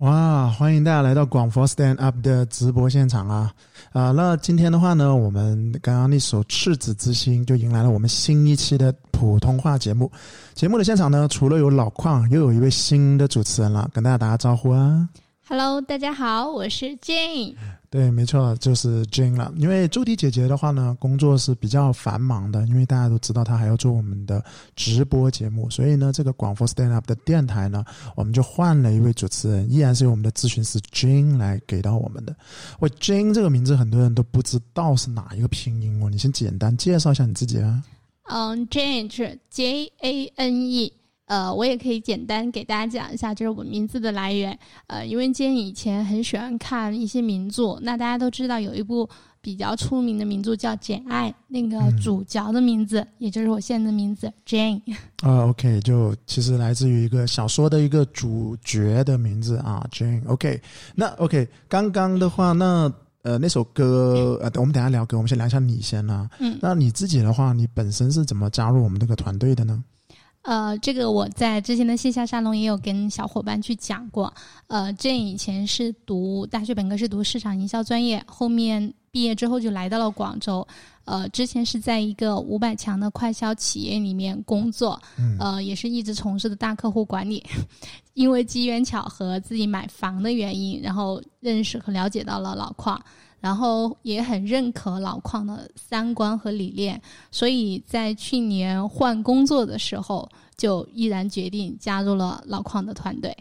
哇，欢迎大家来到广佛 Stand Up 的直播现场啊！啊，那今天的话呢，我们刚刚那首《赤子之心》就迎来了我们新一期的普通话节目。节目的现场呢，除了有老矿，又有一位新的主持人了，跟大家打个招呼啊！Hello，大家好，我是 Jane。对，没错，就是 Jane 了。因为朱迪姐姐的话呢，工作是比较繁忙的，因为大家都知道她还要做我们的直播节目，所以呢，这个广佛 Stand Up 的电台呢，我们就换了一位主持人，依然是由我们的咨询师 Jane 来给到我们的。我，Jane 这个名字很多人都不知道是哪一个拼音哦，你先简单介绍一下你自己啊。嗯，Jane 是 J A N E。呃，我也可以简单给大家讲一下，就是我名字的来源。呃，因为 Jane 以前很喜欢看一些名著，那大家都知道有一部比较出名的名著叫《简爱》，那个主角的名字、也就是我现在的名字 Jane。啊、o k 就其实来自于一个小说的一个主角的名字啊，Jane。OK，那 OK，刚刚的话，那呃那首歌呃，我们等下聊歌，我们先聊一下你先啊。嗯，那你自己的话，你本身是怎么加入我们这个团队的呢？呃，这个我在之前的线下沙龙也有跟小伙伴去讲过。呃，Jane 以前是读大学本科是读市场营销专业，后面毕业之后就来到了广州。呃，之前是在一个五百强的快销企业里面工作，嗯呃，也是一直从事的大客户管理。因为机缘巧合，自己买房的原因，然后认识和了解到了老邝。然后也很认可老邝的三观和理念，所以在去年换工作的时候，就毅然决定加入了老邝的团队。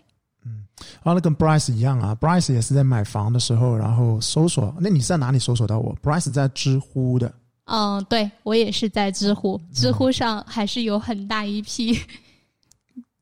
嗯，然后跟 Bryce 一样啊，Bryce 也是在买房的时候，然后搜索。那你是在哪里搜索到我？Bryce 在知乎的。嗯，对我也是在知乎，知乎上还是有很大一批。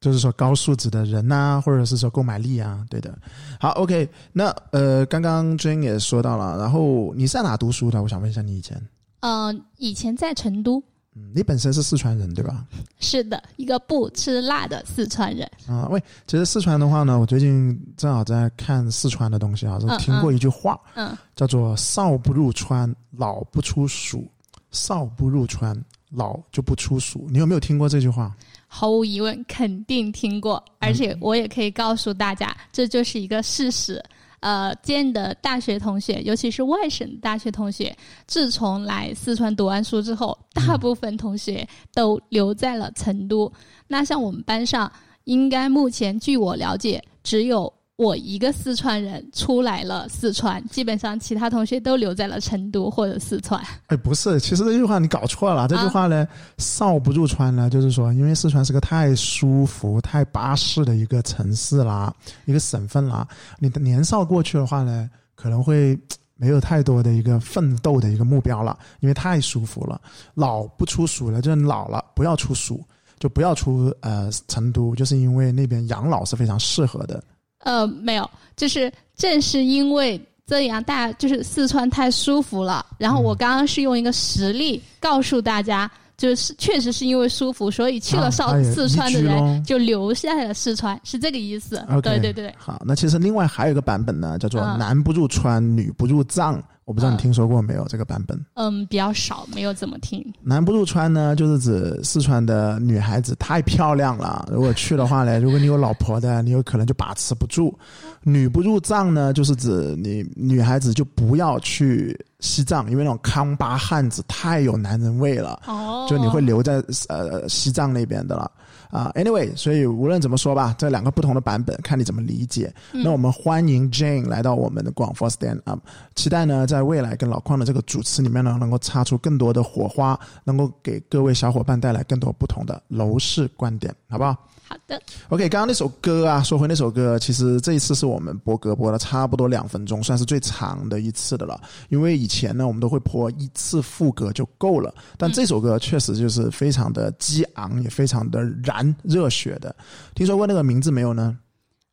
就是说高素质的人呐、或者是说购买力啊，对的。好，OK，那呃，刚刚 Jane 也说到了，然后你是在哪读书的？我想问一下你以前，嗯，以前在成都，嗯，你本身是四川人对吧？是的，一个不吃辣的四川人。啊，喂，其实四川的话呢，我最近正好在看四川的东西啊，就嗯听过一句话，嗯，叫做“少不入川，老不出蜀”，少不入川，老就不出蜀。你有没有听过这句话？毫无疑问，肯定听过，而且我也可以告诉大家，这就是一个事实。呃，建的大学同学，尤其是外省大学同学，自从来四川读完书之后，大部分同学都留在了成都。那像我们班上，应该目前据我了解，只有我一个四川人出来了四川，基本上其他同学都留在了成都或者四川。哎，不是，其实这句话你搞错了。这句话呢，“少不入川”呢，就是说，因为四川是个太舒服、太巴适的一个城市啦，一个省份啦。你的年少过去的话呢，可能会没有太多的一个奋斗的一个目标了，因为太舒服了。老不出蜀了，就是老了，不要出蜀，就不要出呃成都，就是因为那边养老是非常适合的。呃，没有，就是正是因为这样，大家就是四川太舒服了。然后我刚刚是用一个实例告诉大家，就是确实是因为舒服，所以去了少、四川的人就留下了四川，是这个意思。对对对，好，那其实另外还有一个版本呢，叫做“嗯男不入川，女不入藏”，我不知道你嗯听说过没有这个版本。嗯，比较少，没有怎么听。男不入川呢，就是指四川的女孩子太漂亮了，如果去的话呢，如果你有老婆的，你有可能就把持不住。女不入藏呢，就是指你女孩子就不要去西藏，因为那种康巴汉子太有男人味了。哦，就你会留在呃西藏那边的了啊。anyway，所以无论怎么说吧，这两个不同的版本，看你怎么理解。嗯那我们欢迎 Jane 来到我们的广佛 Stand Up，期待呢在未来跟老邝的这个主持里面呢，能够擦出更多的火花，能够给各位小伙伴带来更多不同的楼市观点，好不好？好的，OK，刚刚那首歌啊，说回那首歌，其实这一次是我们播歌播了差不多两分钟，算是最长的一次的了。因为以前呢，我们都会播一次副歌就够了，但这首歌确实就是非常的激昂，也非常的燃热血的。听说过那个名字没有呢？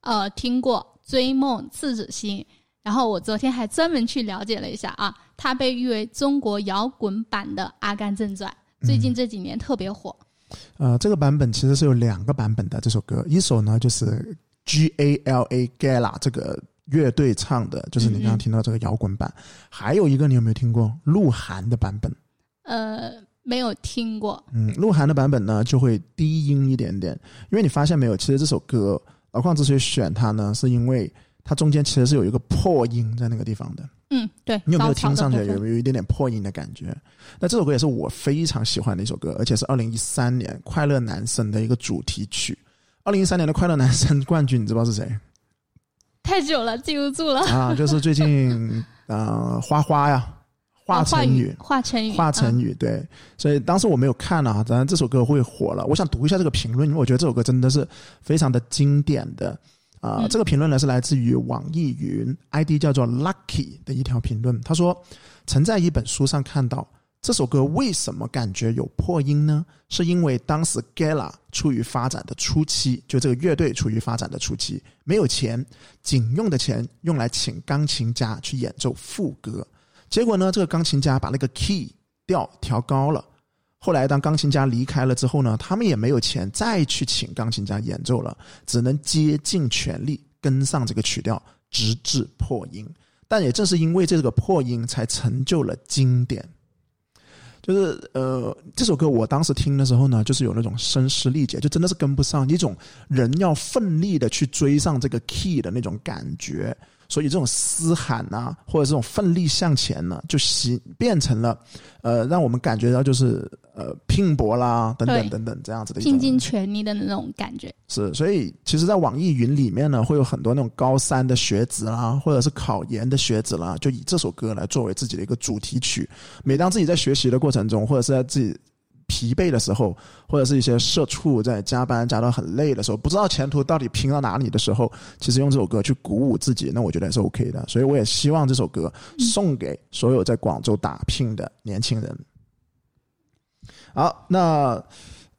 呃，听过《追梦赤子心》，然后我昨天还专门去了解了一下啊，它被誉为中国摇滚版的《阿甘正传》，最近这几年特别火。呃，这个版本其实是有两个版本的。这首歌，一首呢就是 G A L A Gala 这个乐队唱的，就是你刚刚听到这个摇滚版；还有一个你有没有听过鹿晗的版本？呃，没有听过。嗯，鹿晗的版本呢就会低音一点点，因为你发现没有，其实这首歌老邝之所以选它呢，是因为它中间其实是有一个破音在那个地方的。嗯，对。你有没有听上去有没有一点点破音的感觉？那这首歌也是我非常喜欢的一首歌，而且是二零一三年《快乐男生》的一个主题曲。二零一三年的《快乐男生》冠军，你知道是谁太久了，记不住了。啊？就是最近 呃花花呀，华晨宇。华晨宇，华晨宇对，所以当时我没有看啊，当然这首歌会火了。我想读一下这个评论，因为我觉得这首歌真的是非常的经典的啊、嗯这个评论呢是来自于网易云 ID 叫做 Lucky 的一条评论，他说：“曾在一本书上看到这首歌为什么感觉有破音呢？是因为当时 Gala 处于发展的初期，就这个乐队处于发展的初期，没有钱，仅用的钱用来请钢琴家去演奏副歌。结果呢，这个钢琴家把那个 key 调调高了。后来当钢琴家离开了之后呢，他们也没有钱再去请钢琴家演奏了，只能竭尽全力跟上这个曲调，直至破音。但也正是因为这个破音，才成就了经典。就是呃，这首歌我当时听的时候呢，就是有那种声嘶力竭，就真的是跟不上，一种人要奋力的去追上这个 key 的那种感觉。所以这种嘶喊呐、或者这种奋力向前呢，就形变成了，呃，让我们感觉到就是呃拼搏啦，等等等等这样子的一种拼尽全力的那种感觉。是，所以其实，在网易云里面呢，会有很多那种高三的学子啦，或者是考研的学子啦，就以这首歌来作为自己的一个主题曲。每当自己在学习的过程中，或者是在自己疲惫的时候，或者是一些社畜在加班加到很累的时候，不知道前途到底拼到哪里的时候，其实用这首歌去鼓舞自己，那我觉得也是 OK 的。所以我也希望这首歌送给所有在广州打拼的年轻人。好，那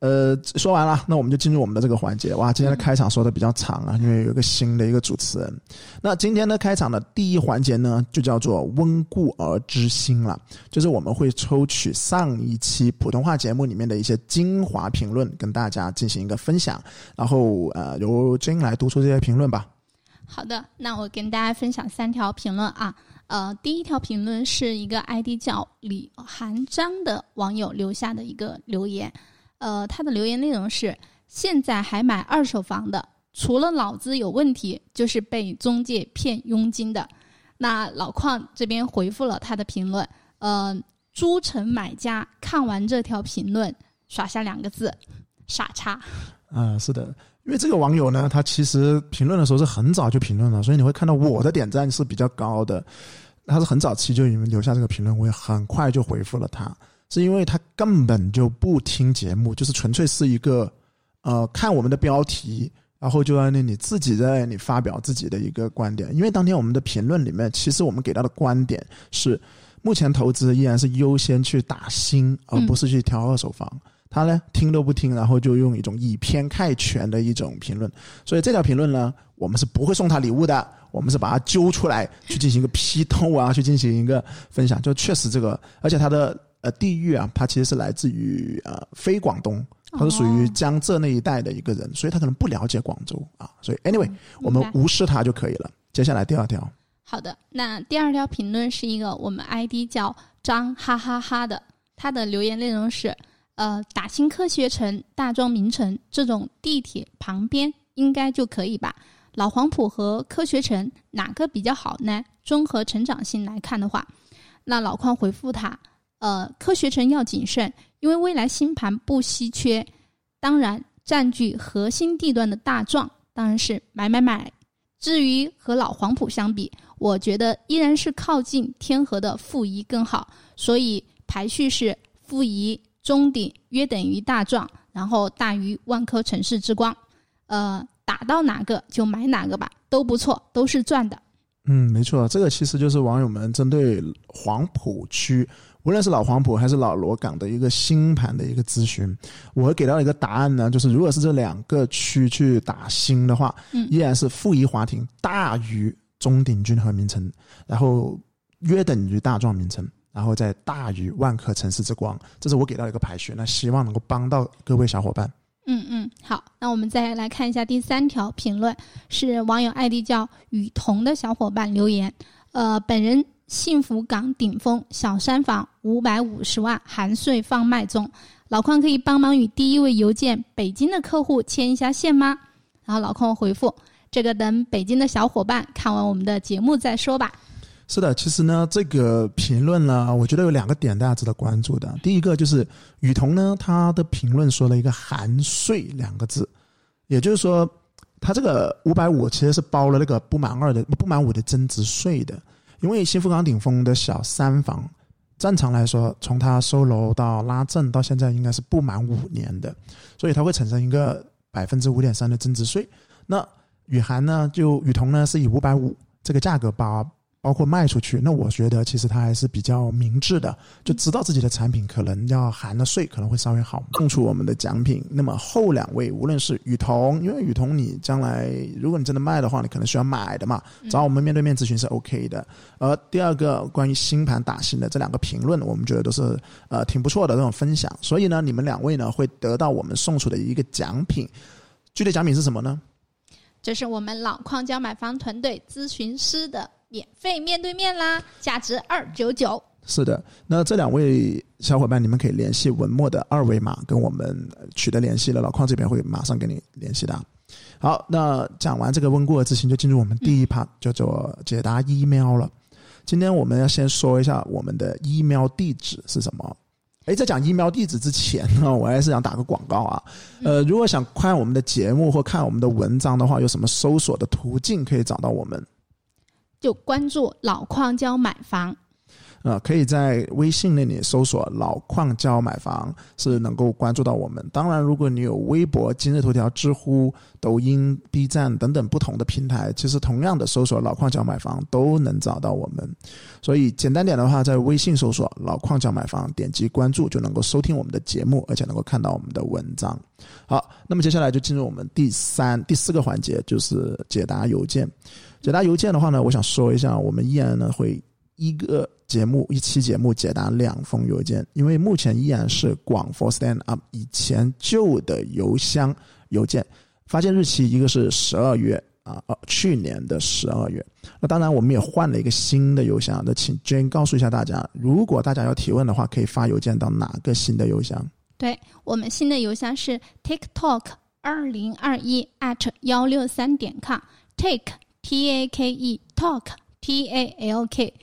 呃说完了，那我们就进入我们的这个环节。哇，今天的开场说的比较长啊，因为有一个新的一个主持人。那今天的开场的第一环节呢，就叫做温故而知新了，就是我们会抽取上一期普通话节目里面的一些精华评论，跟大家进行一个分享。然后呃，由 Jane 来读出这些评论吧。好的，那我跟大家分享三条评论啊。呃，第一条评论是一个 ID 叫李寒章的网友留下的一个留言。呃，他的留言内容是：现在还买二手房的，除了脑子有问题，就是被中介骗佣金的。那老邝这边回复了他的评论，呃，诸城买家看完这条评论，耍下两个字：傻叉。啊、是的，因为这个网友呢，他其实评论的时候是很早就评论了，所以你会看到我的点赞是比较高的。他是很早期就已经留下这个评论，我也很快就回复了他，是因为他根本就不听节目，就是纯粹是一个呃看我们的标题，然后就在那里自己在那里发表自己的一个观点。因为当天我们的评论里面，其实我们给到的观点是，目前投资依然是优先去打新，而不是去挑二手房。他呢听都不听，然后就用一种以偏概全的一种评论，所以这条评论呢，我们是不会送他礼物的，我们是把它揪出来去进行一个批斗啊，去进行一个分享。就确实这个，而且他的呃地域啊，他其实是来自于呃非广东，他是属于江浙那一带的一个人，所以他可能不了解广州啊。所以 anyway，我们无视他就可以了。接下来第二条，好的，那第二条评论是一个我们 ID 叫张哈哈哈的，他的留言内容是：呃，打新科学城、大庄名城这种地铁旁边应该就可以吧？老黄埔和科学城哪个比较好呢？综合成长性来看的话，那老邝回复他：呃，科学城要谨慎，因为未来新盘不稀缺。当然，占据核心地段的大壮当然是买买买。至于和老黄埔相比，我觉得依然是靠近天河的富怡更好，所以排序是富怡、中鼎约等于大壮，然后大于万科城市之光。呃，打到哪个就买哪个吧，都不错，都是赚的。嗯，没错，这个其实就是网友们针对黄埔区，无论是老黄埔还是老罗岗的一个新盘的一个咨询。我给到一个答案呢，就是如果是这两个区去打新的话，嗯依然是富宜华庭大于中鼎君和名城，然后约等于大壮名城，然后再大于万科城市之光。这是我给到一个排序，那希望能够帮到各位小伙伴。嗯嗯，好，那我们再来看一下第三条评论，是网友 ID 叫雨桐的小伙伴留言。呃，本人幸福港顶峰小山房五百五十万含税放卖中，老邝可以帮忙与第一位邮件北京的客户牵一下线吗？然后老邝回复：这个等北京的小伙伴看完我们的节目再说吧。是的，其实呢，这个评论呢，我觉得有两个点大家值得关注的。第一个就是雨桐呢，他的评论说了一个“含税”两个字，也就是说，他这个五百五其实是包了那个不满二的不满五的增值税的。因为新富港顶峰的小三房，正常来说，从他收楼到拉证到现在，应该是不满五年的，所以它会产生一个百分之五点三的增值税。那雨涵呢，就雨桐呢，是以五百五这个价格把。包括卖出去，那我觉得其实他还是比较明智的，就知道自己的产品可能要含的税可能会稍微好，送出我们的奖品。那么后两位，无论是雨桐，因为雨桐你将来如果你真的卖的话，你可能需要买的嘛，找我们面对面咨询是 OK 的。而第二个关于新盘打新的这两个评论，我们觉得都是呃挺不错的这种分享。所以呢，你们两位呢会得到我们送出的一个奖品，具体奖品是什么呢？这是我们老矿交买房团队咨询师的。免费面对面啦，价值二九九。是的，那这两位小伙伴，你们可以联系文末的二维码跟我们取得联系了，老邝这边会马上跟你联系的。好，那讲完这个温故而知新，就进入我们第一 part，叫做解答 email 了。今天我们要先说一下我们的 email 地址是什么。哎，在讲 email 地址之前呢，我还是想打个广告啊。呃，如果想看我们的节目或看我们的文章的话，有什么搜索的途径可以找到我们？就关注老矿交买房，呃，可以在微信那里搜索“老矿交买房”，是能够关注到我们。当然，如果你有微博、今日头条、知乎、抖音、B 站等等不同的平台，其实同样的搜索“老矿交买房”都能找到我们。所以简单点的话，在微信搜索“老矿交买房”，点击关注就能够收听我们的节目，而且能够看到我们的文章。好，那么接下来就进入我们第三、第四个环节，就是解答邮件。解答邮件的话呢，我想说一下，我们依然呢会一个节目一期节目解答两封邮件，因为目前依然是广佛 stand up 以前旧的邮箱邮件，发件日期一个是十二月啊，呃去年的十二月。那当然我们也换了一个新的邮箱，那请 Jane 告诉一下大家，如果大家要提问的话，可以发邮件到哪个新的邮箱？对我们新的邮箱是 TikTok 二零二一 at 幺六三点 com，Take。T A K E Talk T A L K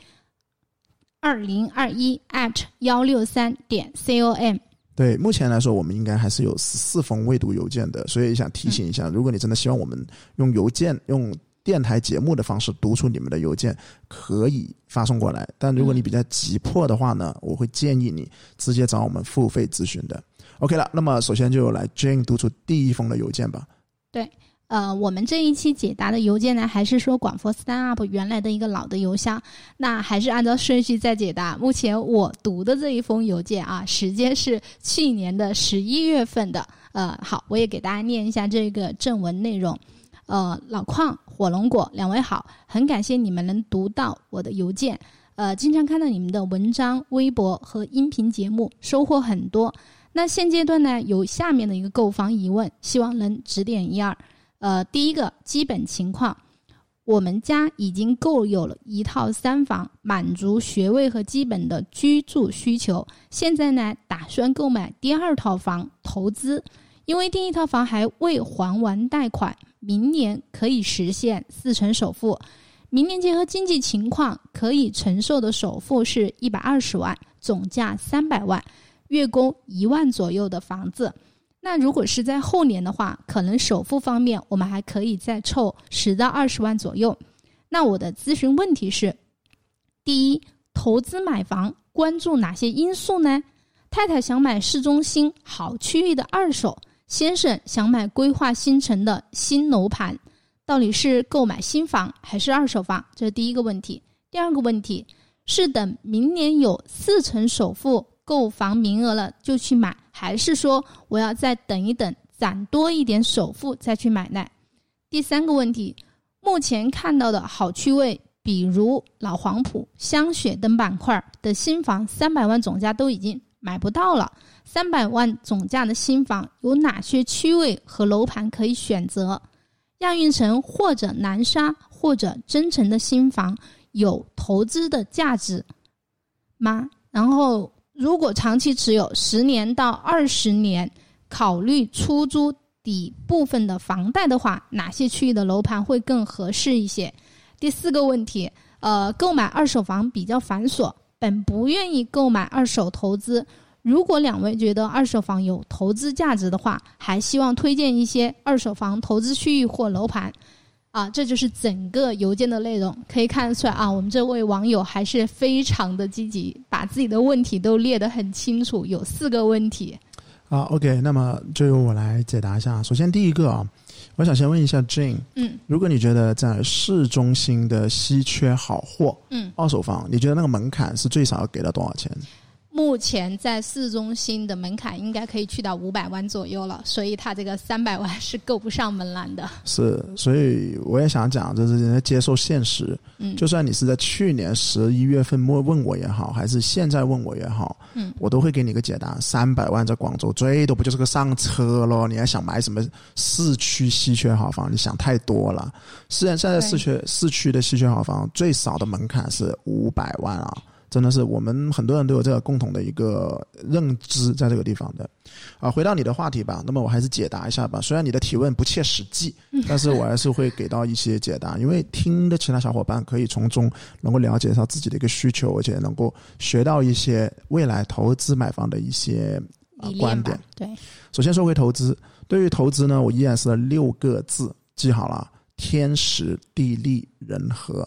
二零二一 at 幺六三点 C O M。对，目前来说，我们应该还是有十四封未读邮件的，所以想提醒一下，如果你真的希望我们用邮件、用电台节目的方式读出你们的邮件，可以发送过来。但如果你比较急迫的话呢，我会建议你直接找我们付费咨询的。OK 了，那么首先就来 Jane 读出第一封的邮件吧。对。呃，我们这一期解答的邮件呢，还是说广佛 Stand Up 原来的一个老的邮箱，那还是按照顺序再解答。目前我读的这一封邮件啊，时间是去年的十一月份的。呃，好，我也给大家念一下这个正文内容。呃，老矿火龙果两位好，很感谢你们能读到我的邮件。呃，经常看到你们的文章、微博和音频节目，收获很多。那现阶段呢，有下面的一个购房疑问，希望能指点一二。呃，第一个基本情况，我们家已经购有了一套三房，满足学位和基本的居住需求。现在呢，打算购买第二套房投资，因为第一套房还未还完贷款，明年可以实现四成首付。明年结合经济情况，可以承受的首付是一百二十万，总价三百万，月供一万左右的房子。那如果是在后年的话，可能首付方面我们还可以再凑十到二十万左右。那我的咨询问题是：第一，投资买房关注哪些因素呢？太太想买市中心好区域的二手，先生想买规划新城的新楼盘，到底是购买新房还是二手房？这是第一个问题。第二个问题是等明年有四成首付。购房名额了就去买，还是说我要再等一等，攒多一点首付再去买呢？第三个问题，目前看到的好区位，比如老黄埔、香雪等板块的新房，三百万总价都已经买不到了。三百万总价的新房有哪些区位和楼盘可以选择？亚运城或者南沙或者增城的新房有投资的价值吗？然后。如果长期持有十年到二十年，考虑出租抵部分的房贷的话，哪些区域的楼盘会更合适一些？第四个问题，呃，购买二手房比较繁琐，本不愿意购买二手投资。如果两位觉得二手房有投资价值的话，还希望推荐一些二手房投资区域或楼盘。啊，这就是整个邮件的内容，可以看得出来啊，我们这位网友还是非常的积极，把自己的问题都列得很清楚，有四个问题。啊，OK，那么就由我来解答一下。首先第一个啊，我想先问一下 Jane，嗯，如果你觉得在市中心的稀缺好货，嗯，二手房，你觉得那个门槛是最少要给到多少钱？目前在市中心的门槛应该可以去到五百万左右了，所以他这个三百万是够不上门槛的。是，所以我也想讲，就是人家接受现实。嗯，就算你是在去年十一月份末问我也好，还是现在问我也好，嗯，我都会给你个解答。三百万在广州最多不就是个上车咯？你还想买什么市区稀缺好房？你想太多了。虽然现在市区市区的稀缺好房最少的门槛是五百万啊。真的是我们很多人都有这个共同的一个认知，在这个地方的，啊，回到你的话题吧。那么我还是解答一下吧。虽然你的提问不切实际，但是我还是会给到一些解答。因为听的其他小伙伴可以从中能够了解到自己的一个需求，而且能够学到一些未来投资买房的一些观点。对，首先说回投资，对于投资呢，我依然是六个字，记好了：天时、地利、人和。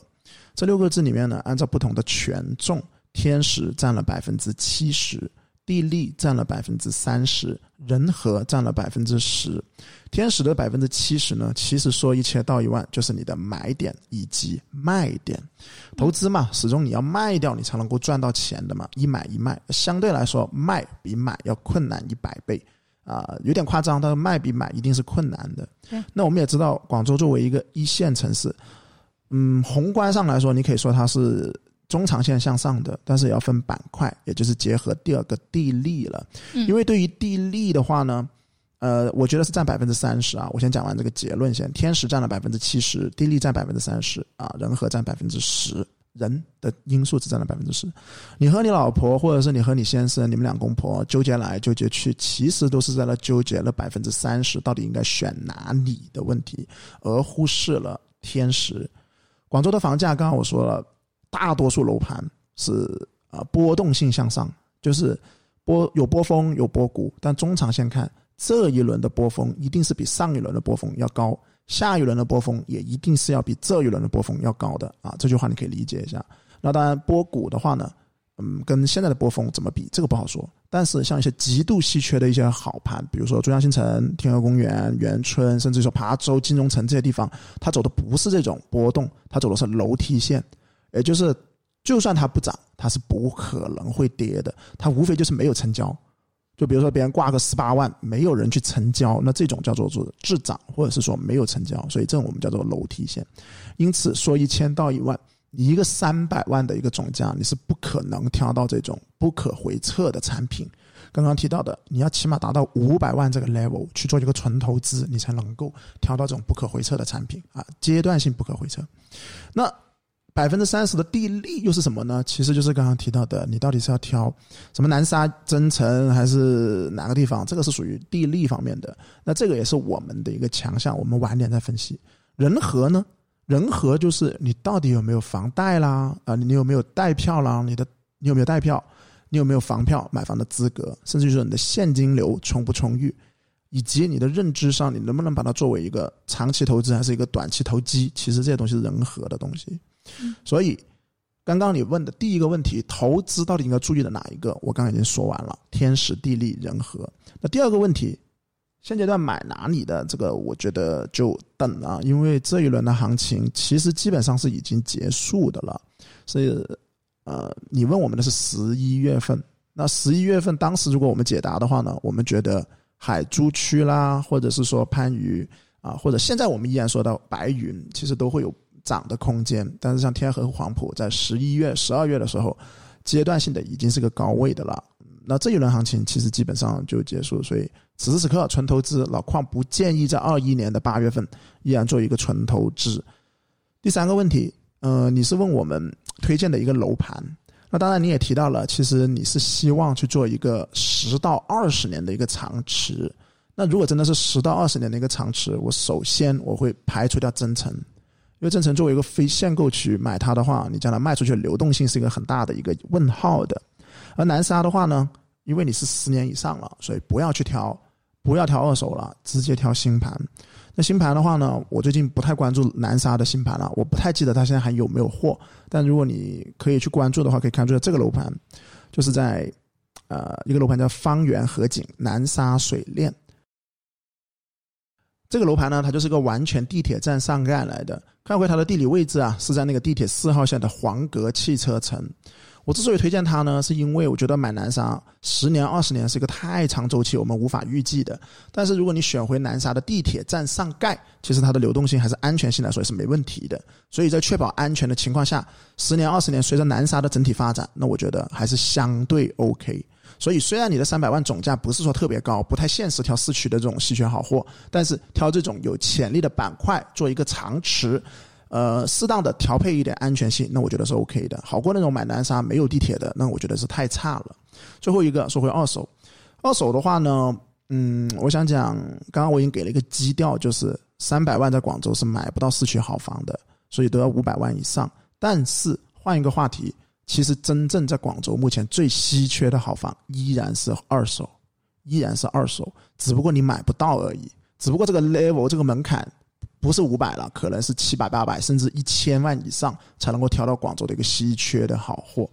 这六个字里面呢，按照不同的权重，天时占了百分之七十，地利占了百分之三十，人和占了百分之十。天时的百分之七十呢，其实说一千道一万，就是你的买点以及卖点。投资嘛，始终你要卖掉，你才能够赚到钱的嘛。一买一卖，相对来说，卖比买要困难一百倍啊，有点夸张，但是卖比买一定是困难的。那我们也知道，广州作为一个一线城市。嗯，宏观上来说，你可以说它是中长线向上的，但是也要分板块，也就是结合第二个地利了。嗯，因为对于地利的话呢，呃，我觉得是占百分之三十啊。我先讲完这个结论先，天时占了百分之七十，地利占百分之三十啊，人和占百分之十，人的因素只占了百分之十。你和你老婆，或者是你和你先生，你们两公婆纠结来纠结去，其实都是在那纠结了百分之三十到底应该选哪里的问题，而忽视了天时。广州的房价，刚刚我说了，大多数楼盘是啊波动性向上，就是波有波峰有波谷，但中长线看，这一轮的波峰一定是比上一轮的波峰要高，下一轮的波峰也一定是要比这一轮的波峰要高的啊。这句话你可以理解一下。那当然波谷的话呢？嗯，跟现在的波峰怎么比？这个不好说。但是像一些极度稀缺的一些好盘，比如说珠江新城、天河公园、园村，甚至说琶洲金融城这些地方，它走的不是这种波动，它走的是楼梯线，也就是就算它不涨，它是不可能会跌的。它无非就是没有成交。就比如说别人挂个十八万，没有人去成交，那这种叫做做滞涨，或者是说没有成交，所以这种我们叫做楼梯线。因此说一千到一万。一个三百万的一个总价，你是不可能挑到这种不可回撤的产品。刚刚提到的，你要起码达到五百万这个 level 去做一个纯投资，你才能够挑到这种不可回撤的产品啊，阶段性不可回撤。那百分之三十的地利又是什么呢？其实就是刚刚提到的，你到底是要挑什么南沙、增城还是哪个地方？这个是属于地利方面的。那这个也是我们的一个强项，我们晚点再分析。人和呢？人和就是你到底有没有房贷啦？啊，你有没有贷票啦？你的你有没有贷票？你有没有房票买房的资格？甚至就是你的现金流充不充裕，以及你的认知上，你能不能把它作为一个长期投资还是一个短期投机？其实这些东西是人和的东西。所以，刚刚你问的第一个问题，投资到底应该注意的哪一个？我刚刚已经说完了，天时地利人和。那第二个问题。现阶段买哪里的这个，我觉得就等啊，因为这一轮的行情其实基本上是已经结束的了。所以，呃，你问我们的是十一月份，那十一月份当时如果我们解答的话呢，我们觉得海珠区啦，或者是说番禺啊，或者现在我们依然说到白云，其实都会有涨的空间。但是像天河和黄埔，在十一月、十二月的时候，阶段性的已经是个高位的了。那这一轮行情其实基本上就结束，所以此时此刻纯投资老矿不建议在二一年的八月份依然做一个纯投资。第三个问题，呃，你是问我们推荐的一个楼盘，那当然你也提到了，其实你是希望去做一个十到二十年的一个长持。那如果真的是十到二十年的一个长持，我首先我会排除掉增城，因为增城作为一个非限购区买它的话，你将来卖出去的流动性是一个很大的一个问号的。而南沙的话呢，因为你是十年以上了，所以不要去挑，不要挑二手了，直接挑新盘。那新盘的话呢，我最近不太关注南沙的新盘了，我不太记得它现在还有没有货。但如果你可以去关注的话，可以看出这个楼盘，就是在呃一个楼盘叫方圆河景南沙水链。这个楼盘呢，它就是个完全地铁站上盖来的。看回它的地理位置啊，是在那个地铁四号线的黄阁汽车城。我之所以推荐它呢，是因为我觉得买南沙十年、二十年是一个太长周期，我们无法预计的。但是如果你选回南沙的地铁站上盖，其实它的流动性还是安全性来说也是没问题的。所以在确保安全的情况下，十年、二十年，随着南沙的整体发展，那我觉得还是相对 OK。所以虽然你的三百万总价不是说特别高，不太现实挑市区的这种稀缺好货，但是挑这种有潜力的板块做一个长持。呃，适当的调配一点安全性，那我觉得是 OK 的，好过那种买南沙没有地铁的，那我觉得是太差了。最后一个说回二手，二手的话呢，嗯，我想讲，刚刚我已经给了一个基调，就是三百万在广州是买不到市区好房的，所以都要五百万以上。但是换一个话题，其实真正在广州目前最稀缺的好房依然是二手，依然是二手，只不过你买不到而已，只不过这个 level 这个门槛。不是五百了，可能是七百、八百，甚至一千万以上才能够挑到广州的一个稀缺的好货。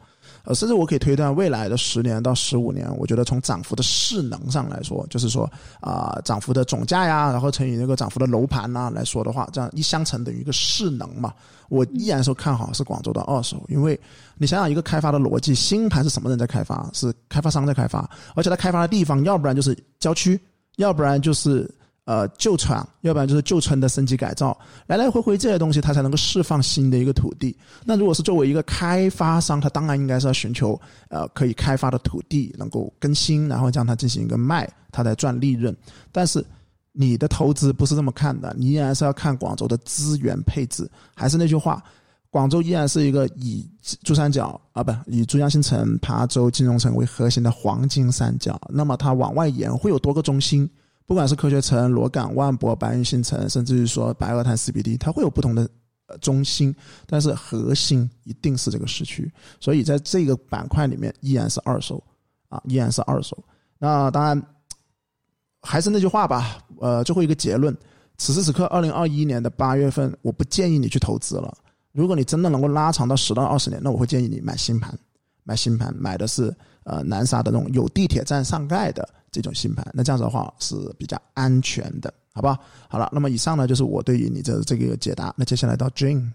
呃，甚至我可以推断，未来的十年到十五年，我觉得从涨幅的势能上来说，就是说啊，涨幅的总价呀，然后乘以那个涨幅的楼盘呐来说的话，这样一相乘等于一个势能嘛。我依然是看好是广州的二手，因为你想想一个开发的逻辑，新盘是什么人在开发？是开发商在开发，而且他开发的地方，要不然就是郊区，要不然就是。呃，旧厂，要不然就是旧村的升级改造，来来回回这些东西，它才能够释放新的一个土地。那如果是作为一个开发商，他当然应该是要寻求呃可以开发的土地，能够更新，然后将它进行一个卖，他在赚利润。但是你的投资不是这么看的，你依然是要看广州的资源配置。还是那句话，广州依然是一个以珠三角啊，不以珠江新城、琶洲金融城为核心的黄金三角。那么它往外延会有多个中心。不管是科学城、罗岗、万博、白云新城，甚至于说白鹅潭 CBD，它会有不同的中心，但是核心一定是这个市区。所以在这个板块里面，依然是二手啊，依然是二手。那当然还是那句话吧，呃，最后一个结论：此时此刻，二零二一年的八月份，我不建议你去投资了。如果你真的能够拉长到十到二十年，那我会建议你买新盘，买新盘，买的是呃南沙的那种有地铁站上盖的。这种新盘，那这样子的话是比较安全的，好吧？好了，那么以上呢就是我对于你的这个解答。那接下来到 Jane，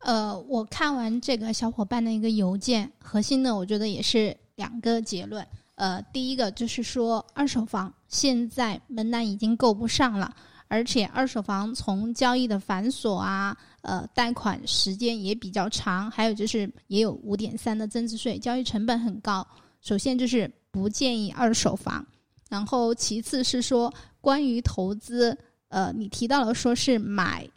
呃，我看完这个小伙伴的一个邮件，核心呢，我觉得也是两个结论。呃，第一个就是说，二手房现在门槛已经够不上了，而且二手房从交易的繁琐啊，呃，贷款时间也比较长，还有就是也有五点三的增值税，交易成本很高。首先就是。不建议二手房，然后其次是说关于投资，呃，你提到了说是买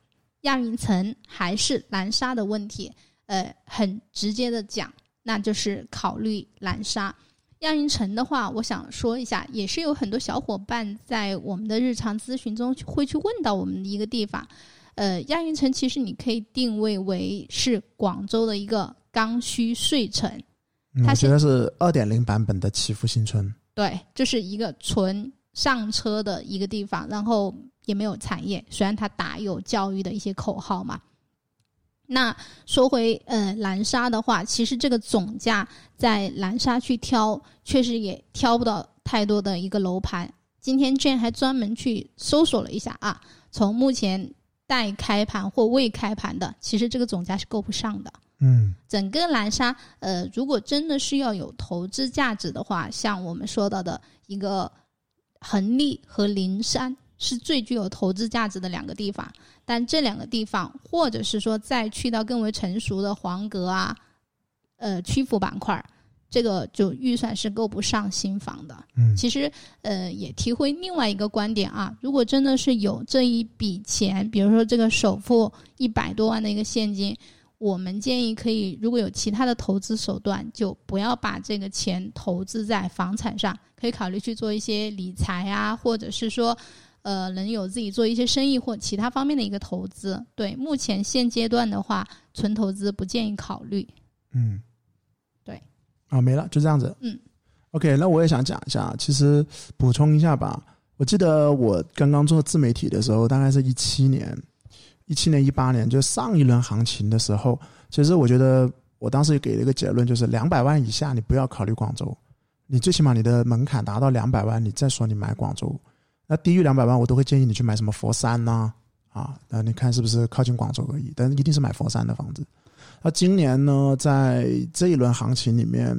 亚运城还是南沙的问题，呃，很直接的讲，那就是考虑南沙。亚运城的话，我想说一下，也是有很多小伙伴在我们的日常咨询中会去问到我们的一个地方，呃，亚运城其实你可以定位为是广州的一个刚需税城。我觉得是二点零版本的祈福新村，对，就是一个纯上车的一个地方，然后也没有产业，虽然它打有教育的一些口号嘛。那说回呃南沙的话，其实这个总价在南沙去挑，确实也挑不到太多的一个楼盘。今天 Jane 还专门去搜索了一下啊，从目前待开盘或未开盘的，其实这个总价是够不上的。嗯，整个蓝沙，呃，如果真的是要有投资价值的话，像我们说到的一个恒利和灵山是最具有投资价值的两个地方。但这两个地方，或者是说再去到更为成熟的黄阁啊，呃，曲阜板块，这个就预算是够不上新房的。嗯，其实，呃，也提回另外一个观点啊，如果真的是有这一笔钱，比如说这个首付一百多万的一个现金。我们建议可以，如果有其他的投资手段，就不要把这个钱投资在房产上，可以考虑去做一些理财啊，或者是说，呃，能有自己做一些生意或其他方面的一个投资。对，目前现阶段的话，纯投资不建议考虑。嗯，对，啊，没了，就这样子。嗯，OK，那我也想讲一下，其实补充一下吧。我记得我刚刚做自媒体的时候，大概是一七年。一七年、一八年就上一轮行情的时候，其实我觉得我当时给了一个结论，就是两百万以下你不要考虑广州，你最起码你的门槛达到两百万，你再说你买广州。那低于两百万，我都会建议你去买什么佛山呐，啊，那你看是不是靠近广州而已？但一定是买佛山的房子。那今年呢，在这一轮行情里面。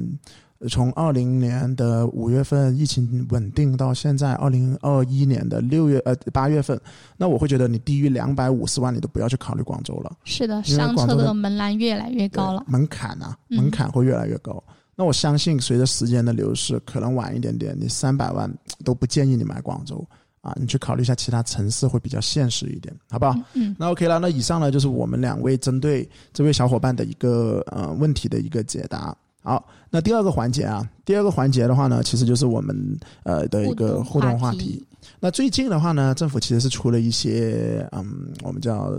从二零年的五月份疫情稳定到现在二零二一年的六月呃八月份，那我会觉得你低于两百五十万，你都不要去考虑广州了。是的，上车的门槛越来越高了，门槛啊，门槛会越来越高。那我相信随着时间的流逝，可能晚一点点，你三百万都不建议你买广州啊，你去考虑一下其他城市会比较现实一点，好不好？嗯，那 OK 了。那以上呢就是我们两位针对这位小伙伴的一个呃问题的一个解答。好，那第二个环节啊，第二个环节的话呢，其实就是我们呃的一个互动话题。那最近的话呢，政府其实是出了一些嗯，我们叫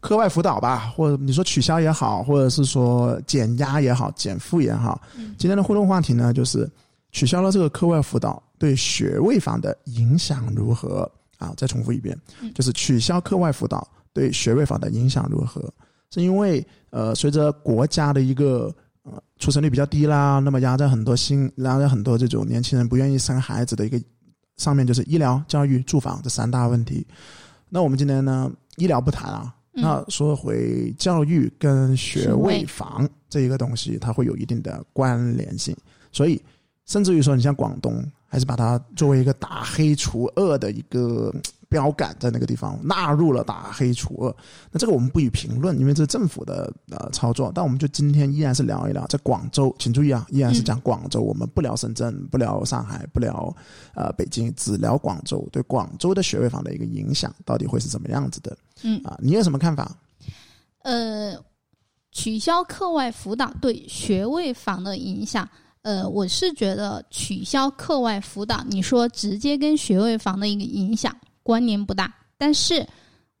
课外辅导吧，或者你说取消也好，或者是说减压也好，减负也好。今天的互动话题呢，就是取消了这个课外辅导对学位房的影响如何啊？再重复一遍，就是取消课外辅导对学位房的影响如何？是因为呃，随着国家的一个呃，出生率比较低啦，那么压在很多新，压在很多这种年轻人不愿意生孩子的一个上面，就是医疗、教育、住房这三大问题。那我们今天呢，医疗不谈啊，那说回教育跟学位房这一个东西，它会有一定的关联性，所以甚至于说，你像广东，还是把它作为一个打黑除恶的一个。标杆在那个地方纳入了打黑除恶，那这个我们不予评论，因为这是政府的呃操作。但我们就今天依然是聊一聊，在广州，请注意啊，依然是讲广州，我们不聊深圳，不聊上海，不聊呃北京，只聊广州。对广州的学位房的一个影响到底会是怎么样子的？嗯啊，你有什么看法？呃，取消课外辅导对学位房的影响，呃，我是觉得取消课外辅导，你说直接跟学位房的一个影响。关联不大，但是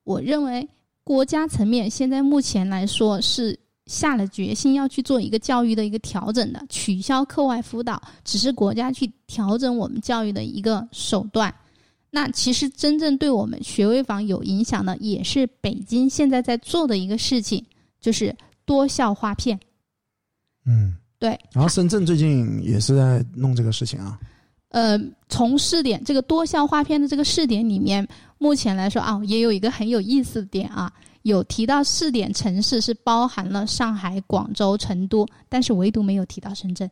我认为国家层面现在目前来说是下了决心要去做一个教育的一个调整的，取消课外辅导只是国家去调整我们教育的一个手段。那其实真正对我们学位房有影响的，也是北京现在在做的一个事情，就是多校划片。嗯，对。然后深圳最近也是在弄这个事情啊。呃，从试点这个多校划片的这个试点里面，目前来说啊，也有一个很有意思的点啊，有提到试点城市是包含了上海、广州、成都，但是唯独没有提到深圳。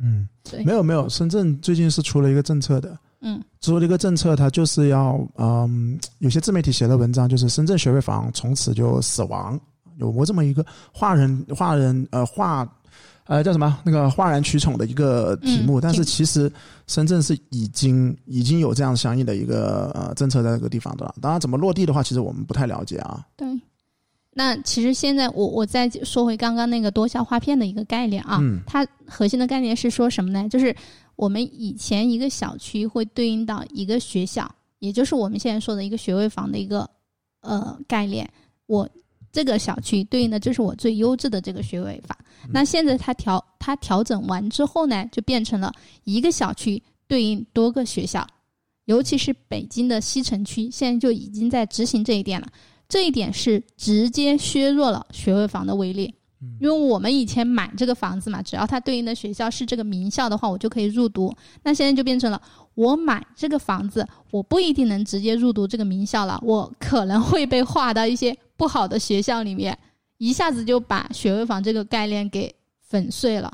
嗯，对，没有没有，深圳最近是出了一个政策的，嗯，出了一个政策，它就是要，嗯，有些自媒体写的文章就是深圳学位房从此就死亡，有过这么一个画人画人呃画。呃，叫什么？那个哗然取宠的一个题目，但是其实深圳是已经已经有这样相应的一个呃政策在这个地方的了。当然，怎么落地的话，其实我们不太了解啊。对，那其实现在我我再说回刚刚那个多校划片的一个概念啊，它核心的概念是说什么呢？就是我们以前一个小区会对应到一个学校，也就是我们现在说的一个学位房的一个呃概念。我。这个小区对应的就是我最优质的这个学位房。那现在它调它调整完之后呢，就变成了一个小区对应多个学校，尤其是北京的西城区，现在就已经在执行这一点了。这一点是直接削弱了学位房的威力，因为我们以前买这个房子嘛，只要它对应的学校是这个名校的话，我就可以入读。那现在就变成了我买这个房子，我不一定能直接入读这个名校了，我可能会被划到一些。不好的学校里面，一下子就把学位房这个概念给粉碎了。